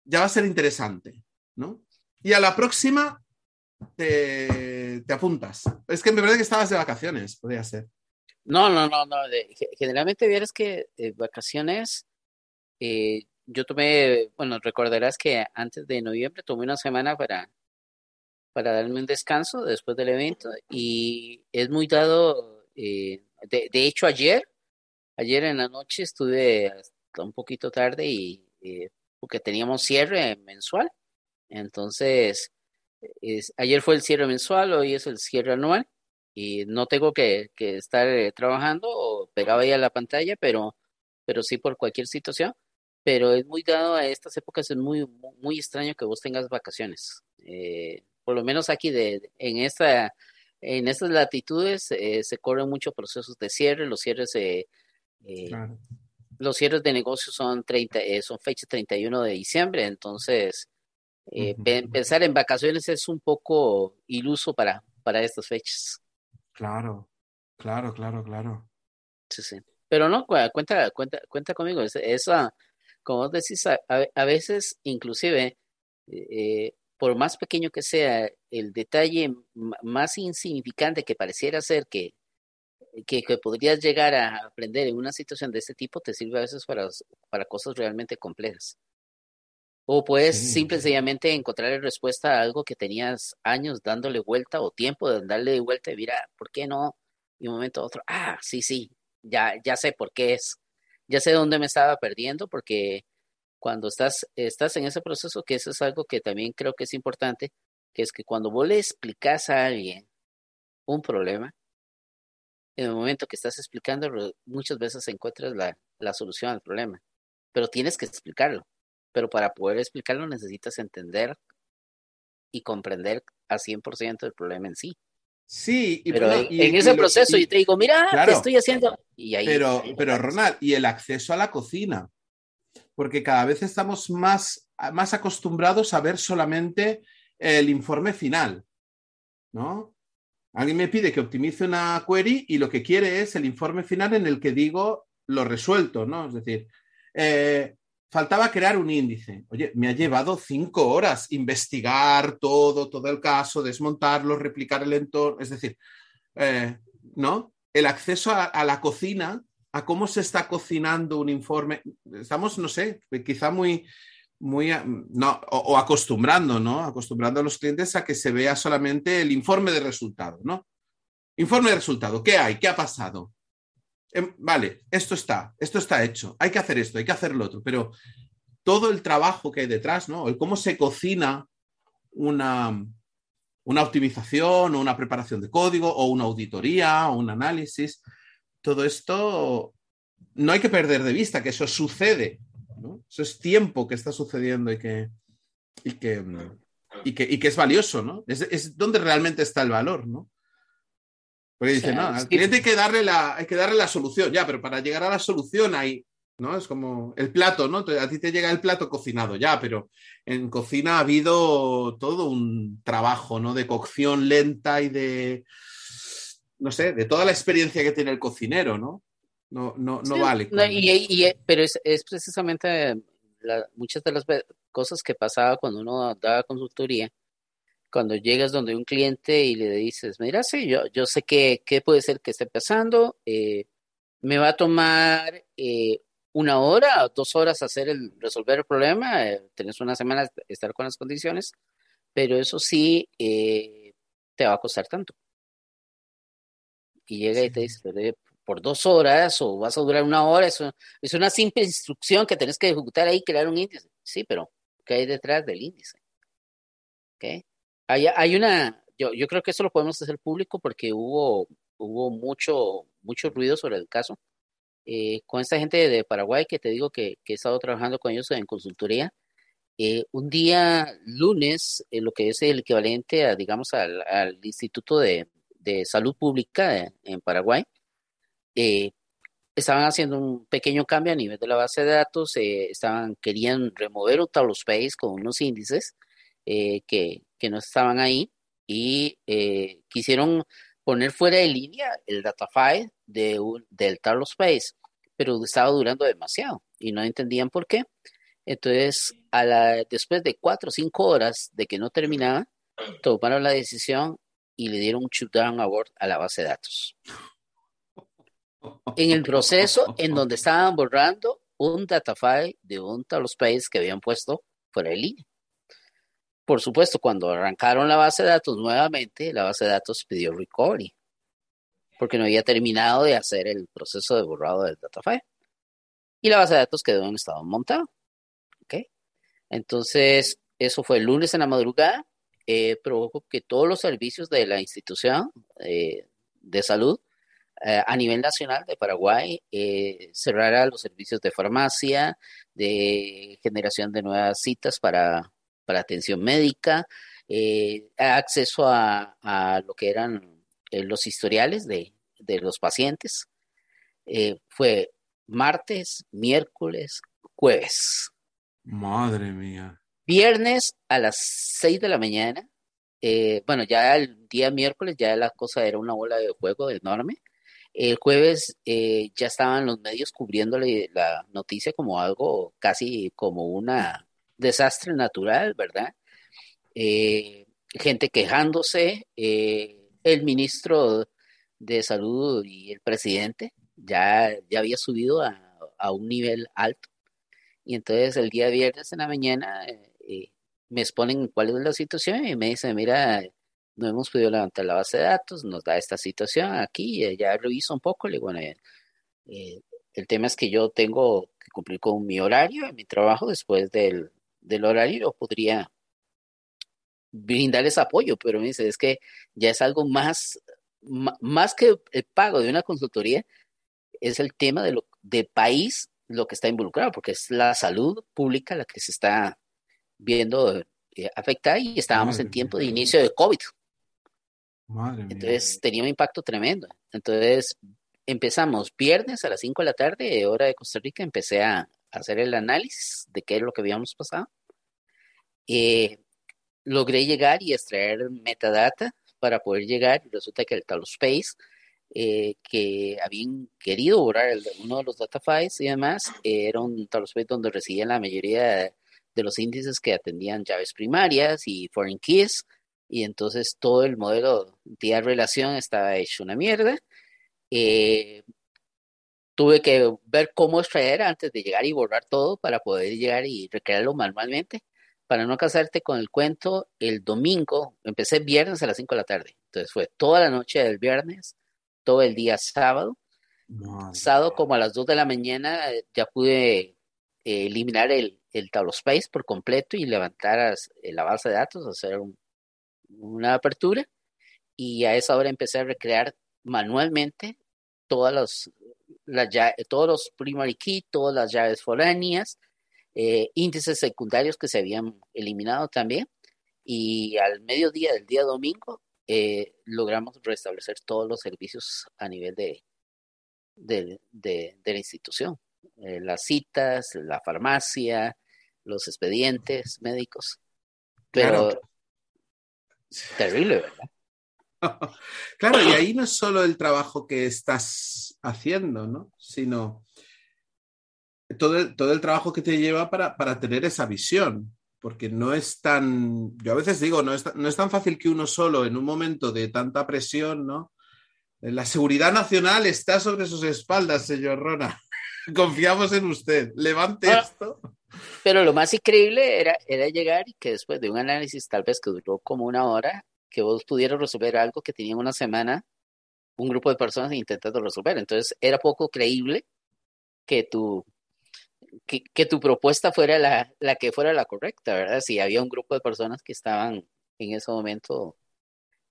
ya va a ser interesante, ¿no? Y a la próxima te, apuntas. Es que me parece que estabas de vacaciones, podría ser. No, no, no, no. generalmente vieras que eh, vacaciones, eh, yo tomé, bueno, recordarás que antes de noviembre tomé una semana para, para darme un descanso después del evento y es muy dado, eh, de, de hecho ayer Ayer en la noche estuve hasta un poquito tarde y porque teníamos cierre mensual. Entonces, ayer fue el cierre mensual, hoy es el cierre anual y no tengo que, estar eh, trabajando o pegado ahí a la pantalla, pero, pero sí por cualquier situación. Pero es muy dado a estas épocas, es muy, muy extraño que vos tengas vacaciones. Eh, por lo menos aquí de, en esta en estas latitudes eh, se corren muchos procesos de cierre, los cierres se eh, los cierres de negocios son, 30, eh, son fechas 31 de diciembre, entonces eh, pensar en vacaciones es un poco iluso para, para estas fechas. Claro, claro, claro, claro. Sí, sí. Pero no, cuenta, cuenta, cuenta conmigo. Esa, como vos decís, a, a veces inclusive, por más pequeño que sea, el detalle más insignificante que pareciera ser que que, podrías llegar a aprender en una situación de este tipo te sirve a veces para, para cosas realmente complejas. O puedes simple y sencillamente encontrar respuesta a algo que tenías años dándole vuelta o tiempo de darle vuelta y mira, ¿por qué no? Y un momento a otro, ah, sí, sí, ya, ya sé por qué es. Ya sé dónde me estaba perdiendo porque cuando estás, estás en ese proceso, que eso es algo que también creo que es importante, que es que cuando vos le explicas a alguien un problema, en el momento que estás explicando, muchas veces encuentras la, la solución al problema, pero tienes que explicarlo. Pero para poder explicarlo necesitas entender y comprender a 100% el problema en sí. Sí, y, pero en, ese proceso yo te digo, mira, ¿qué estoy haciendo? Y ahí, pero, pero Ronald, y el acceso a la cocina, porque cada vez estamos más, más acostumbrados a ver solamente el informe final, ¿no? Alguien me pide que optimice una query y lo que quiere es el informe final en el que digo lo resuelto, ¿no? Es decir, eh, faltaba crear un índice. Oye, me ha llevado cinco horas investigar todo, todo el caso, desmontarlo, replicar el entorno, es decir, eh, ¿no? El acceso a, la cocina, a cómo se está cocinando un informe. Estamos, no sé, quizá muy, muy, no, o, acostumbrando, ¿no? Acostumbrando a los clientes a que se vea solamente el informe de resultado, ¿no? Informe de resultado, ¿qué hay? ¿Qué ha pasado? Em, vale, esto está, esto está hecho, hay que hacer esto, hay que hacer lo otro, pero todo el trabajo que hay detrás, ¿no? El cómo se cocina una, una optimización o una preparación de código o una auditoría o un análisis, todo esto no hay que perder de vista que eso sucede, ¿no? Eso es tiempo que está sucediendo y que, y que, y que, es valioso, ¿no? Es, es donde realmente está el valor, ¿no? Porque dice, no, al cliente hay que, darle la, hay que darle la solución, ya, pero para llegar a la solución hay, ¿no? Es como el plato, ¿no? A ti te llega el plato cocinado, ya, pero en cocina ha habido todo un trabajo, ¿no? De cocción lenta y de, no sé, de toda la experiencia que tiene el cocinero, ¿no? No, no, no vale. pero es, es precisamente muchas de las cosas que pasaba cuando uno daba consultoría cuando llegas donde un cliente y le dices, mira, sí, yo, yo sé que, puede ser que esté pasando, eh, me va a tomar eh, una hora o dos horas hacer el, resolver el problema, eh, tenés una semana estar con las condiciones, pero eso sí te va a costar tanto. Y llega y te dice, por dos horas o vas a durar una hora, eso es una simple instrucción que tenés que ejecutar ahí, crear un índice. Sí, pero ¿qué hay detrás del índice? ¿Okay? Hay, una, yo, yo creo que eso lo podemos hacer público porque hubo, hubo mucho, mucho ruido sobre el caso. Eh, con esta gente de Paraguay que te digo que, que he estado trabajando con ellos en consultoría, eh, un día lunes, eh, lo que es el equivalente a, digamos, al, al Instituto de, de, Salud Pública en Paraguay, estaban haciendo un pequeño cambio a nivel de la base de datos, estaban, querían remover un table space con unos índices que, que no estaban ahí y eh, quisieron poner fuera de línea el datafile de del Tarlo Space, pero estaba durando demasiado y no entendían por qué. Entonces, a la, después de cuatro o cinco horas de que no terminaba, tomaron la decisión y le dieron un shutdown award a la base de datos. En el proceso en donde estaban borrando un datafile de un Tarlo Space que habían puesto fuera de línea. Por supuesto, cuando arrancaron la base de datos nuevamente, la base de datos pidió recovery, porque no había terminado de hacer el proceso de borrado del datafile. Y la base de datos quedó en estado montado. ¿okay? Entonces, eso fue el lunes en la madrugada, eh, provocó que todos los servicios de la institución eh, de salud eh, a nivel nacional de Paraguay cerrara los servicios de farmacia, de generación de nuevas citas para para atención médica, eh, acceso a, lo que eran eh, los historiales de, los pacientes. Eh, fue martes, miércoles, jueves. Madre mía. Viernes a las 6 de la mañana. bueno, ya el día miércoles ya la cosa era una bola de juego enorme. El jueves ya estaban los medios cubriéndole la noticia como algo casi como una desastre natural, ¿verdad? Eh, gente quejándose, eh, el ministro de salud y el presidente ya, ya había subido a, un nivel alto. Y entonces el día viernes en la mañana eh, me exponen cuál es la situación y me dicen, mira, no hemos podido levantar la base de datos, nos da esta situación aquí, ya reviso un poco, le digo, bueno, el tema es que yo tengo que cumplir con mi horario, mi trabajo después del, del horario podría brindarles apoyo, pero me dice, es que ya es algo más, más que el pago de una consultoría, es el tema de lo, de país lo que está involucrado, porque es la salud pública la que se está viendo eh, afectada y estábamos en tiempo de inicio de COVID. Madre mía. Entonces tenía un impacto tremendo. Entonces empezamos viernes a las 5 de la tarde, hora de Costa Rica, empecé a, hacer el análisis de qué es lo que habíamos pasado. Eh, logré llegar y extraer metadata para poder llegar. Resulta que el Talospace, eh, que habían querido borrar uno de los data files y demás, era un Talospace donde residían la mayoría de, de los índices que atendían llaves primarias y foreign keys. Y entonces todo el modelo de relación estaba hecho una mierda. Eh, tuve que ver cómo extraer antes de llegar y borrar todo para poder llegar y recrearlo manualmente. Para no casarte con el cuento, el domingo, empecé viernes a las 5 de la tarde. Entonces fue toda la noche del viernes, todo el día sábado. sábado como a las 2 de la mañana eh, ya pude eh, eliminar el, el Space por completo y levantar eh, la base de datos, hacer una apertura. Y a esa hora empecé a recrear manualmente todas las, todos los primary key, todas las llaves foráneas, eh, índices secundarios que se habían eliminado también. Y al mediodía del día domingo eh, logramos restablecer todos los servicios a nivel de, de, la institución. Eh, las citas, la farmacia, los expedientes médicos. Pero terrible, ¿verdad? claro, y ahí no es solo el trabajo que estás haciendo, ¿no? Sino todo el, todo el trabajo que te lleva para, para, tener esa visión, porque no es tan, yo a veces digo, no es, no es tan fácil que uno solo en un momento de tanta presión, ¿no? La seguridad nacional está sobre sus espaldas, señor Rona. Confiamos en usted. Levante esto. Pero lo más increíble era, era llegar y que después de un análisis tal vez que duró como una hora, que vos pudieras resolver algo que tenía una semana un grupo de personas intentando resolver. Entonces era poco creíble que tu, que, tu propuesta fuera la, la, que fuera la correcta, ¿verdad? Si había un grupo de personas que estaban en ese momento,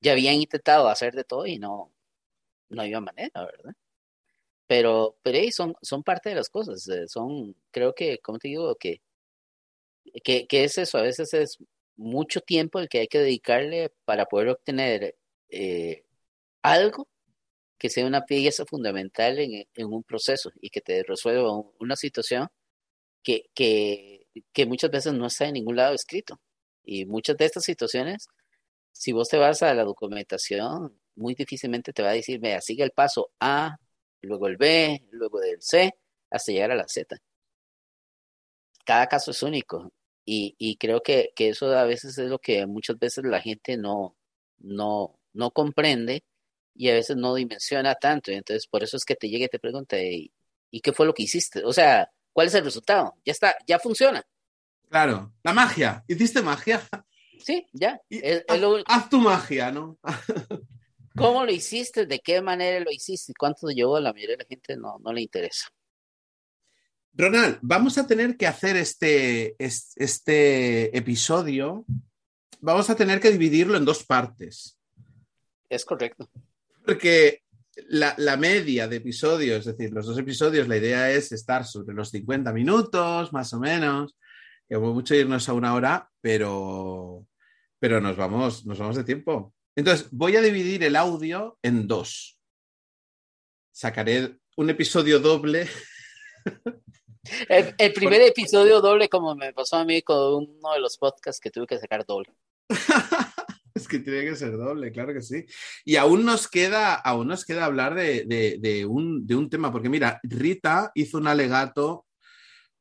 ya habían intentado hacer de todo y no, no había manera, ¿verdad? Pero, pero son, son parte de las cosas, eh, son, creo que, como te digo, que, que, que es eso, a veces es mucho tiempo el que hay que dedicarle para poder obtener eh, algo que sea una pieza fundamental en, un proceso y que te resuelva una situación que, que, que, muchas veces no está en ningún lado escrito. Y muchas de estas situaciones, si vos te vas a la documentación, muy difícilmente te va a decir, vea, sigue el paso A, luego el B, luego el C, hasta llegar a la Z. Cada caso es único y, y creo que, que, eso a veces es lo que muchas veces la gente no, no, no comprende y a veces no dimensiona tanto. Y entonces por eso es que te llega y te pregunta, ¿y, qué fue lo que hiciste? O sea, ¿cuál es el resultado? Ya está, ya funciona. Claro, la magia. ¿Hiciste magia? Sí, ya. haz, tu magia, ¿no? ¿Cómo lo hiciste? ¿De qué manera lo hiciste? ¿Cuánto llevó? A la mayoría de la gente no, no le interesa. Ronald, vamos a tener que hacer este, este episodio, vamos a tener que dividirlo en dos partes. Es correcto. Porque la, la, media de episodios, es decir, los dos episodios, la idea es estar sobre los 50 minutos, más o menos. Que mucho irnos a una hora, pero, pero nos, vamos, nos vamos de tiempo. Entonces, voy a dividir el audio en dos. Sacaré un episodio doble El, primer episodio doble, como me pasó a mí con uno de los podcasts que tuve que sacar doble. es que tiene que ser doble, claro que sí. Y aún nos queda, aún nos queda hablar de, un, de un tema, porque mira, Rita hizo un alegato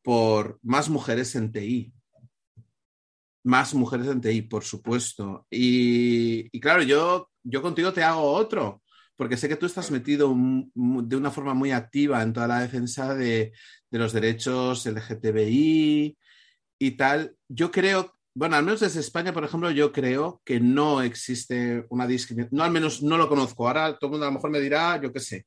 por más mujeres en TI. Más mujeres en TI, por supuesto. Y, claro, yo, yo contigo te hago otro porque sé que tú estás metido de una forma muy activa en toda la defensa de, los derechos LGTBI y tal. Yo creo, bueno, al menos desde España, por ejemplo, yo creo que no existe una discriminación, no al menos no lo conozco. Ahora todo el mundo a lo mejor me dirá, yo qué sé,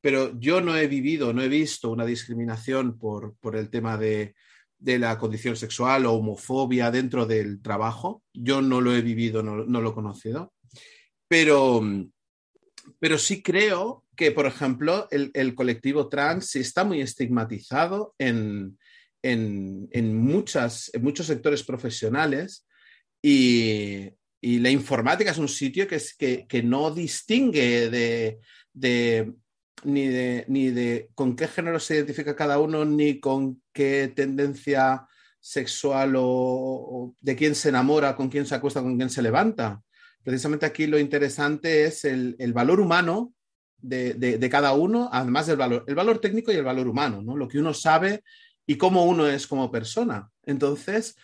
pero yo no he vivido, no he visto una discriminación por, el tema de, de la condición sexual o homofobia dentro del trabajo. Yo no lo he vivido, no, no lo he conocido. Pero, pero sí creo que, por ejemplo, el, colectivo trans está muy estigmatizado en, muchas, en muchos sectores profesionales Y, la informática es un sitio que, es, que, no distingue de, ni, de, ni de con qué género se identifica cada uno, ni con qué tendencia sexual o, de quién se enamora, con quién se acuesta, con quién se levanta. Precisamente aquí lo interesante es el, valor humano de, cada uno, además del valor, el valor técnico y el valor humano, ¿no? lo que uno sabe y cómo uno es como persona. Entonces,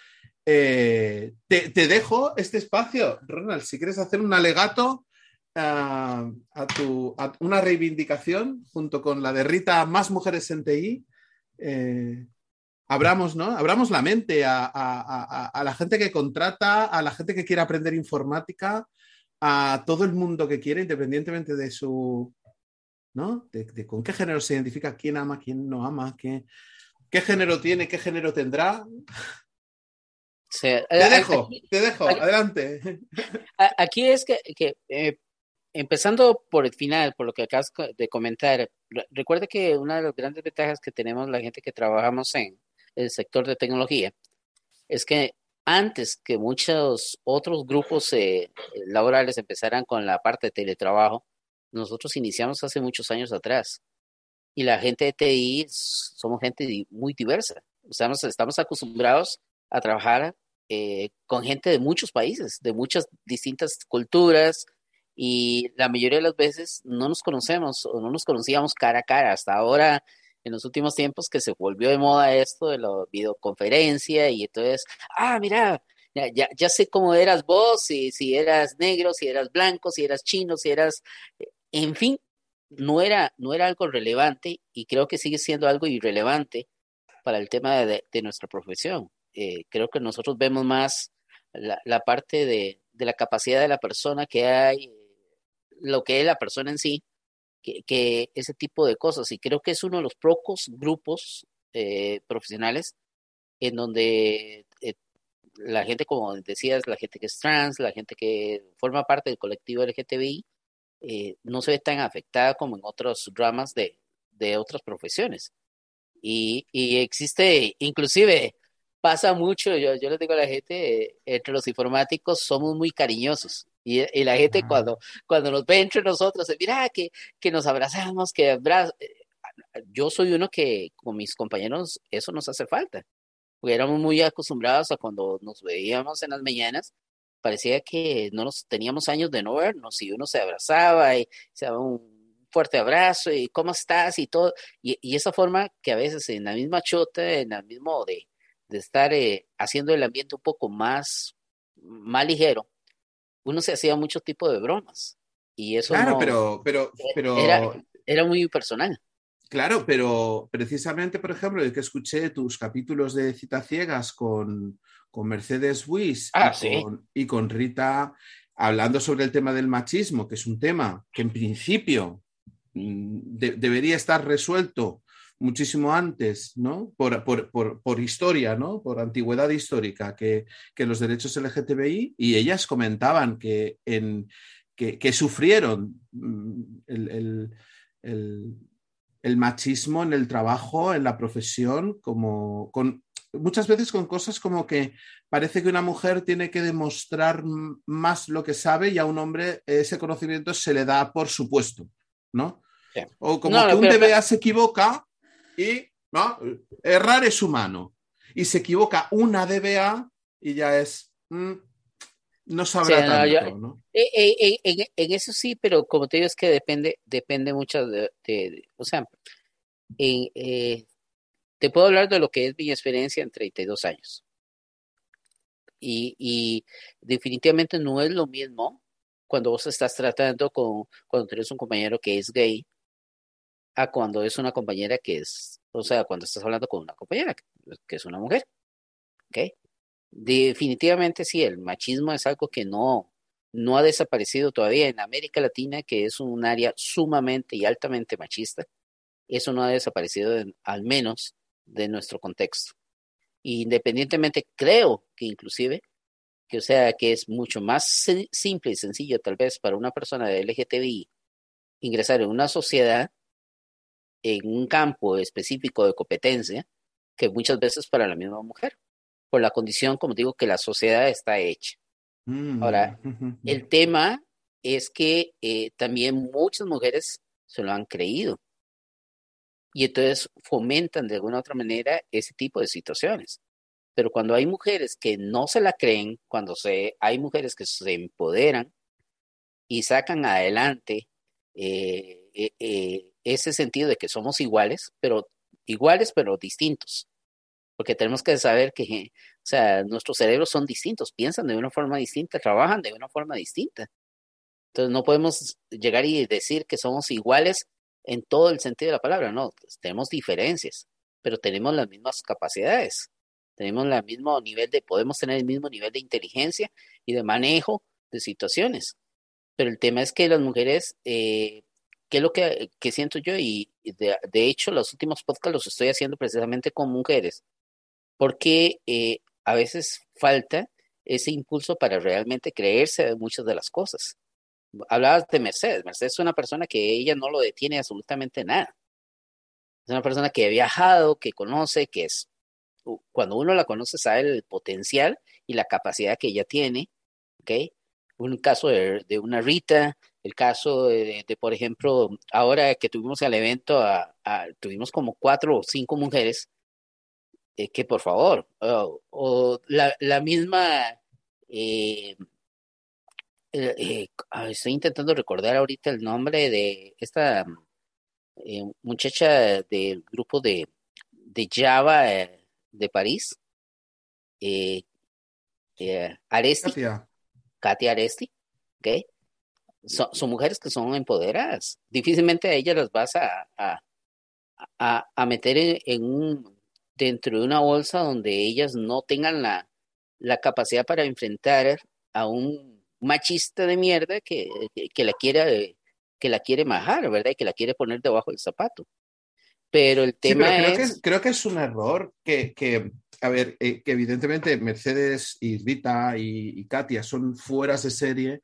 eh, te, dejo este espacio, Ronald, si quieres hacer un alegato a, tu, una reivindicación junto con la de Rita, más mujeres en TI. Eh, abramos, ¿no? Abramos la mente a, la gente que contrata, a la gente que quiere aprender informática, a todo el mundo que quiere, independientemente de su, ¿no? De, con qué género se identifica, quién ama, quién no ama, qué, qué género tiene, qué género tendrá. te dejo, te dejo, adelante. Aquí es que, eh, empezando por el final, por lo que acabas de comentar, recuerde que una de las grandes ventajas que tenemos la gente que trabajamos en el sector de tecnología es que antes que muchos otros grupos eh, laborales empezaran con la parte de teletrabajo, nosotros iniciamos hace muchos años atrás. Y la gente de TI somos gente muy diversa. Estamos, estamos acostumbrados a trabajar eh, con gente de muchos países, de muchas distintas culturas, y la mayoría de las veces no nos conocemos o no nos conocíamos cara a cara. Hasta ahora, en los últimos tiempos, que se volvió de moda esto de la videoconferencia y entonces, ah, mira, ya, ya, sé cómo eras vos, si, si eras negro, si eras blanco, si eras chino, si eras, en fin, no era, no era algo relevante y creo que sigue siendo algo irrelevante para el tema de, nuestra profesión. Eh, creo que nosotros vemos más la, la parte de, de, la capacidad de la persona que hay, lo que es la persona en sí, que, ese tipo de cosas. Y creo que es uno de los pocos grupos eh, profesionales en donde eh, la gente, como decías, la gente que es trans, la gente que forma parte del colectivo LGTBI, eh, no se ve tan afectada como en otros ramas de, de otras profesiones. Y, y, existe, inclusive, pasa mucho, yo, yo les digo a la gente, entre los informáticos somos muy cariñosos. Y, la gente cuando, cuando nos ve entre nosotros, mira, que, que nos abrazamos, que abrazamos. Eh, yo soy uno que con mis compañeros eso nos hace falta. Porque éramos muy acostumbrados a cuando nos veíamos en las mañanas, parecía que no nos teníamos años de no vernos y uno se abrazaba y se daba un fuerte abrazo y cómo estás y todo. Y, y esa forma que a veces en la misma chota, en el mismo de, de estar eh, haciendo el ambiente un poco más, más ligero, uno se hacía muchos tipos de bromas. Y eso claro, pero, pero, pero... Era, muy personal. Claro, pero precisamente, por ejemplo, el que escuché tus capítulos de Cita Ciegas con, con Mercedes Wiss ah, y, con, Rita, hablando sobre el tema del machismo, que es un tema que en principio mm, debería estar resuelto muchísimo antes, ¿no? Por, por, historia, ¿no? Por antigüedad histórica, que, los derechos LGTBI, y ellas comentaban que, en, que, sufrieron mm, el, machismo en el trabajo, en la profesión, como con muchas veces con cosas como que parece que una mujer tiene que demostrar más lo que sabe y a un hombre ese conocimiento se le da por supuesto, ¿no? O como que un DBA se equivoca y ¿no? errar es humano. Y se equivoca una DBA y ya es. Mm, no sabrá tanto, ¿no? Eh, eh, eh, en, eso sí, pero como te digo, es que depende, depende mucho de. o sea, te puedo hablar de lo que es mi experiencia en 32 años. Y, y, definitivamente no es lo mismo cuando vos estás tratando con, cuando tienes un compañero que es gay, a cuando es una compañera que es, o sea, cuando estás hablando con una compañera que es una mujer. ¿Ok? Definitivamente sí, el machismo es algo que no, no ha desaparecido todavía en América Latina, que es un área sumamente y altamente machista. Eso no ha desaparecido al menos de nuestro contexto. Independientemente, creo que inclusive, que o sea, que es mucho más simple y sencillo tal vez para una persona de LGTBI ingresar en una sociedad en un campo específico de competencia que muchas veces para la misma mujer, por la condición, como digo, que la sociedad está hecha. Mm. Ahora, el tema es que eh, también muchas mujeres se lo han creído y entonces fomentan de alguna u otra manera ese tipo de situaciones. Pero cuando hay mujeres que no se la creen, cuando se, hay mujeres que se empoderan y sacan adelante eh, eh, ese sentido de que somos iguales, pero iguales pero distintos. Porque tenemos que saber que, o sea, nuestros cerebros son distintos, piensan de una forma distinta, trabajan de una forma distinta. Entonces no podemos llegar y decir que somos iguales en todo el sentido de la palabra, no, pues, tenemos diferencias, pero tenemos las mismas capacidades, tenemos el mismo nivel de, podemos tener el mismo nivel de inteligencia y de manejo de situaciones. Pero el tema es que las mujeres, eh, ¿qué es lo que, siento yo? Y de, hecho, los últimos podcasts los estoy haciendo precisamente con mujeres, porque eh, a veces falta ese impulso para realmente creerse de muchas de las cosas hablabas de Mercedes. Mercedes es una persona que ella no lo detiene absolutamente nada. Es una persona que ha viajado, que conoce, que es, cuando uno la conoce sabe el potencial y la capacidad que ella tiene, ¿ok? Un caso de, una Rita, el caso de, por ejemplo, ahora que tuvimos el evento, tuvimos como cuatro o cinco mujeres, eh, que por favor, o, la, misma... Eh, eh, eh estoy intentando recordar ahorita el nombre de esta muchacha del grupo de, de Java de París, Aresti. Katia. Katia Aresti, ¿ok? Son, mujeres que son empoderadas. Difícilmente a ellas las vas a, a, a, meter en, un, dentro de una bolsa donde ellas no tengan la, la capacidad para enfrentar a un machista de mierda que, que, la quiere que la quiere majar, ¿verdad? Y que la quiere poner debajo del zapato. Pero el tema creo es... Que es... Creo que es un error que, que a ver, eh, que evidentemente Mercedes y Rita y, Katia son fueras de serie.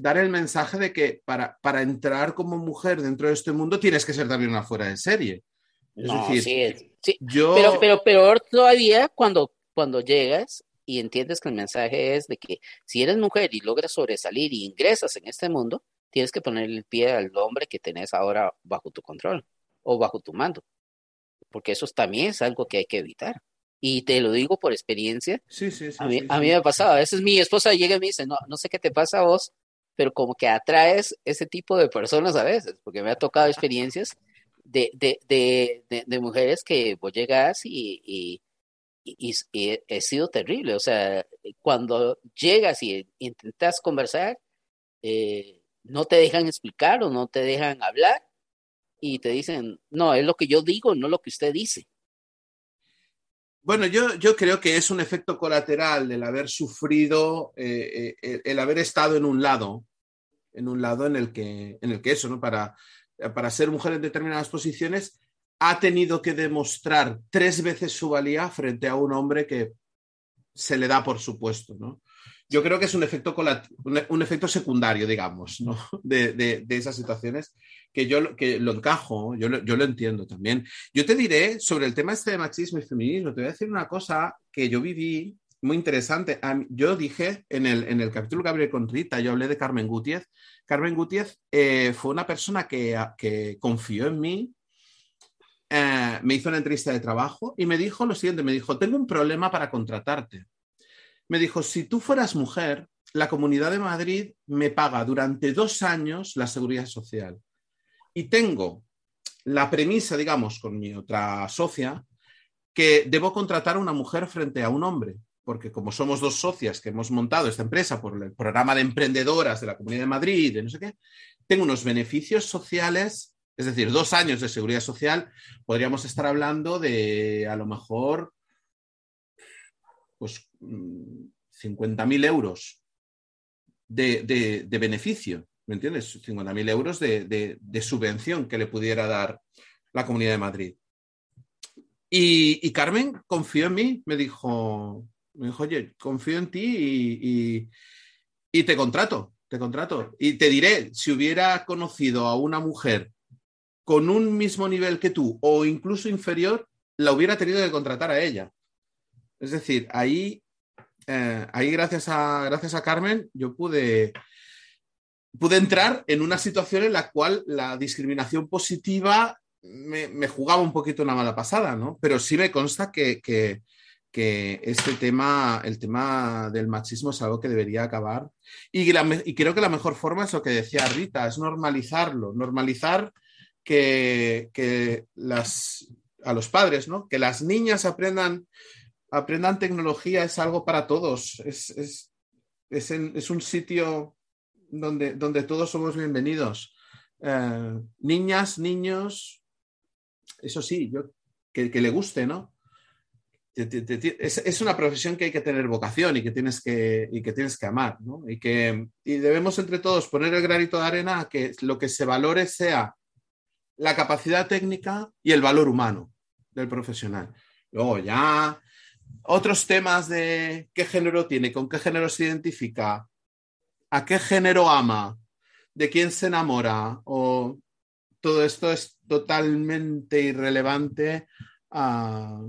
Dar el mensaje de que para, para entrar como mujer dentro de este mundo tienes que ser también una fuera de serie. Es decir, sí, Yo... Pero, pero peor todavía cuando, cuando llegas y entiendes que el mensaje es de que si eres mujer y logras sobresalir y ingresas en este mundo, tienes que poner el pie al hombre que tenés ahora bajo tu control o bajo tu mando, porque eso también es algo que hay que evitar. Y te lo digo por experiencia. Sí, sí, a mí, sí, a mí me ha pasado. A veces mi esposa llega y me dice, no, no sé qué te pasa a vos, pero como que atraes ese tipo de personas a veces, porque me ha tocado experiencias de, de, de, de, mujeres que vos llegas y, y, y, ha sido terrible. O sea, cuando llegas y intentas conversar, eh, no te dejan explicar o no te dejan hablar y te dicen, no, es lo que yo digo, no lo que usted dice. Bueno, yo, yo creo que es un efecto colateral del haber sufrido, eh, eh, el, haber estado en un lado, en un lado en el que, en el que eso, ¿no? Para, para ser mujer en determinadas posiciones, ha tenido que demostrar tres veces su valía frente a un hombre que se le da por supuesto, ¿no? Yo creo que es un efecto, un efecto secundario, digamos, ¿no? de, esas situaciones que yo que lo encajo, yo lo, yo lo entiendo también. Yo te diré sobre el tema este de machismo y feminismo, te voy a decir una cosa que yo viví muy interesante. Yo dije en el, en el capítulo que hablé con Rita, yo hablé de Carmen Gutiérrez. Carmen Gutiérrez eh, fue una persona que, que confió en mí, eh, me hizo una entrevista de trabajo y me dijo lo siguiente, me dijo, tengo un problema para contratarte. Me dijo, si tú fueras mujer, la Comunidad de Madrid me paga durante dos años la seguridad social. Y tengo la premisa, digamos, con mi otra socia, que debo contratar a una mujer frente a un hombre, porque como somos dos socias que hemos montado esta empresa por el programa de emprendedoras de la Comunidad de Madrid, de no sé qué, tengo unos beneficios sociales es decir, dos años de seguridad social, podríamos estar hablando de a lo mejor pues 50.000 mm, euros de, beneficio, ¿me entiendes? 50.000 euros de, subvención que le pudiera dar la Comunidad de Madrid. Y, Carmen confió en mí, me dijo, me dijo, oye, confío en ti y te contrato, te contrato. Y te diré, si hubiera conocido a una mujer con un mismo nivel que tú o incluso inferior, la hubiera tenido que contratar a ella. Es decir, ahí eh, ahí gracias a, gracias a Carmen, yo pude, pude entrar en una situación en la cual la discriminación positiva me, jugaba un poquito una mala pasada, ¿no? Pero sí me consta que, que, este tema, el tema del machismo es algo que debería acabar. Y, y, creo que la mejor forma es lo que decía Rita, es normalizarlo, normalizar que, que las, a los padres, ¿no? Que las niñas aprendan, aprendan tecnología es algo para todos, es, es, es, un sitio donde, donde todos somos bienvenidos. Eh, niñas, niños, eso sí, yo, que, le guste, ¿no? es, una profesión que hay que tener vocación y que tienes que, y que, tienes que amar, ¿no? Y que y debemos entre todos poner el granito de arena a que lo que se valore sea la capacidad técnica y el valor humano del profesional. Luego ya otros temas de qué género tiene, con qué género se identifica, a qué género ama, de quién se enamora, o todo esto es totalmente irrelevante a,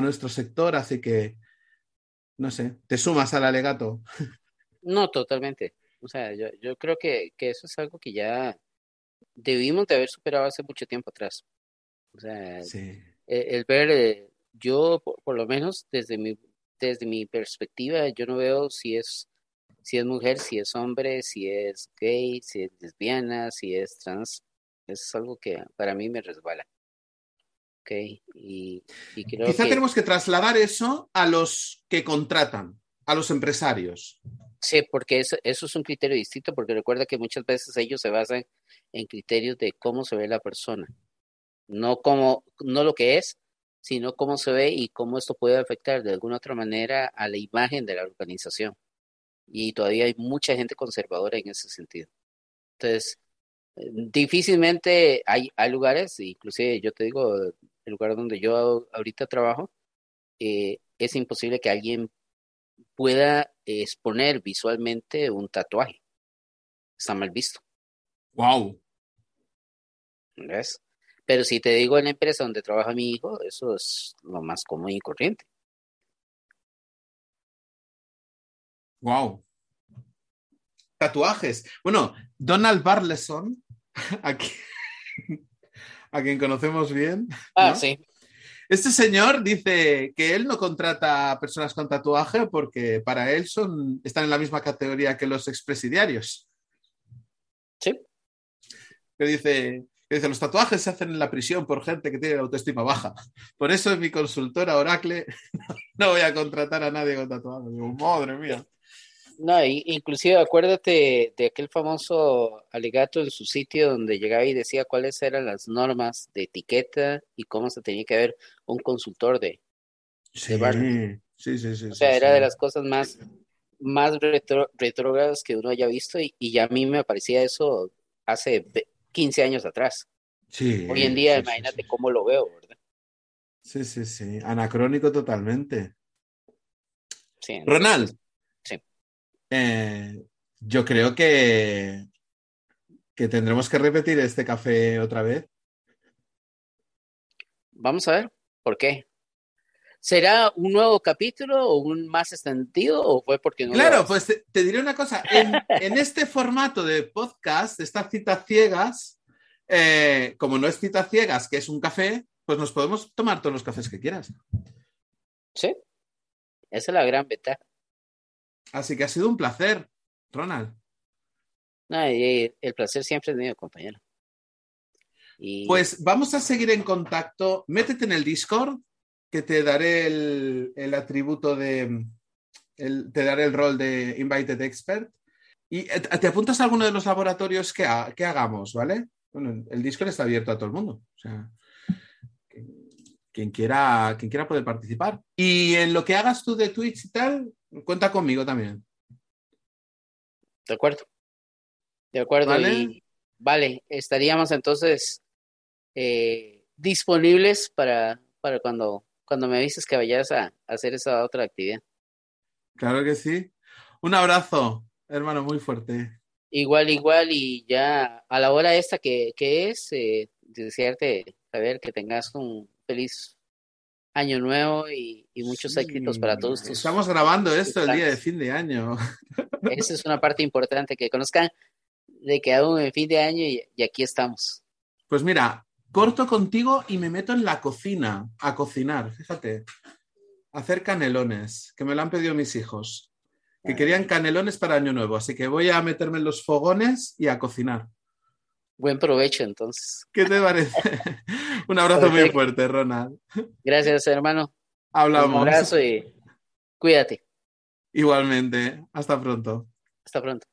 nuestro sector, así que, no sé, ¿te sumas al alegato? No, totalmente. O sea, yo, creo que, eso es algo que ya debimos de haber superado hace mucho tiempo atrás. O sea, e, el, ver, eh, yo por, lo menos desde mi, desde mi perspectiva, yo no veo si es, si es mujer, si es hombre, si es gay, si es lesbiana, si es trans. Es algo que para mí me resbala. Okay. Y, Quizá tenemos que trasladar eso a los que contratan, a los empresarios. Sí, porque eso, eso es un criterio distinto, porque recuerda que muchas veces ellos se basan en criterios de cómo se ve la persona no como, no lo que es, sino cómo se ve y cómo esto puede afectar de alguna otra manera a la imagen de la organización. Y todavía hay mucha gente conservadora en ese sentido. Entonces, difícilmente hay, hay lugares, inclusive yo te digo, el lugar donde yo ahorita trabajo, eh, es imposible que alguien pueda exponer visualmente un tatuaje. Está mal visto. Wow. ¿Ves? Pero si te digo en la empresa donde trabaja mi hijo, eso es lo más común y corriente. Wow. Tatuajes. Bueno, Donald Barleson, aquí, a quien conocemos bien. Ah, sí. Este señor dice que él no contrata a personas con tatuaje porque para él son, están en la misma categoría que los expresidiarios. Sí. Que dice, dice, los tatuajes se hacen en la prisión por gente que tiene la autoestima baja. Por eso en mi consultora Oracle no voy a contratar a nadie con tatuajes. Digo, madre mía. No, inclusive acuérdate de aquel famoso alegato en su sitio donde llegaba y decía cuáles eran las normas de etiqueta y cómo se tenía que ver un consultor de, sí, sí, sí, sí, O sea, era de las cosas más, más retrógradas que uno haya visto y, y ya a mí me parecía eso hace 15 años atrás. Sí, Hoy en día, imagínate cómo lo veo, ¿verdad? Sí, sí, sí. Anacrónico totalmente. Sí, Ronald. Sí. Eh, yo creo que, que tendremos que repetir este café otra vez. Vamos a ver, ¿por qué? ¿Será un nuevo capítulo o un más extendido o fue porque no? Claro, pues te, diré una cosa. En, este formato de podcast, estas citas ciegas, eh, como no es citas ciegas, que es un café, pues nos podemos tomar todos los cafés que quieras. Sí, esa es la gran ventaja. Así que ha sido un placer, Ronald. el placer siempre es mío, compañero. Pues vamos a seguir en contacto. Métete en el Discord, que te daré el, atributo de, te daré el rol de Invited Expert. Y eh, te apuntas a alguno de los laboratorios que, hagamos, ¿vale? Bueno, el Discord está abierto a todo el mundo. O sea, quien quiera, quien quiera puede participar. Y en lo que hagas tú de Twitch y tal, cuenta conmigo también. De acuerdo. De acuerdo. Vale, vale estaríamos entonces eh, disponibles para, para cuando cuando me avises que vayas a, hacer esa otra actividad. Claro que sí. Un abrazo, hermano, muy fuerte. Igual, igual, y ya a la hora esta que, es, eh, desearte, saber que tengas un feliz año nuevo y, muchos éxitos para todos. Estamos grabando esto el día de fin de año. Esa es una parte importante, que conozcan de que aún en fin de año y, aquí estamos. Pues mira, corto contigo y me meto en la cocina a cocinar, fíjate. hacer canelones, que me lo han pedido mis hijos, que querían canelones para Año Nuevo, así que voy a meterme en los fogones y a cocinar. Buen provecho, entonces. ¿Qué te parece? Un abrazo muy fuerte, Ronald. Gracias, hermano. Hablamos. Un abrazo y cuídate. Igualmente. Hasta pronto. Hasta pronto.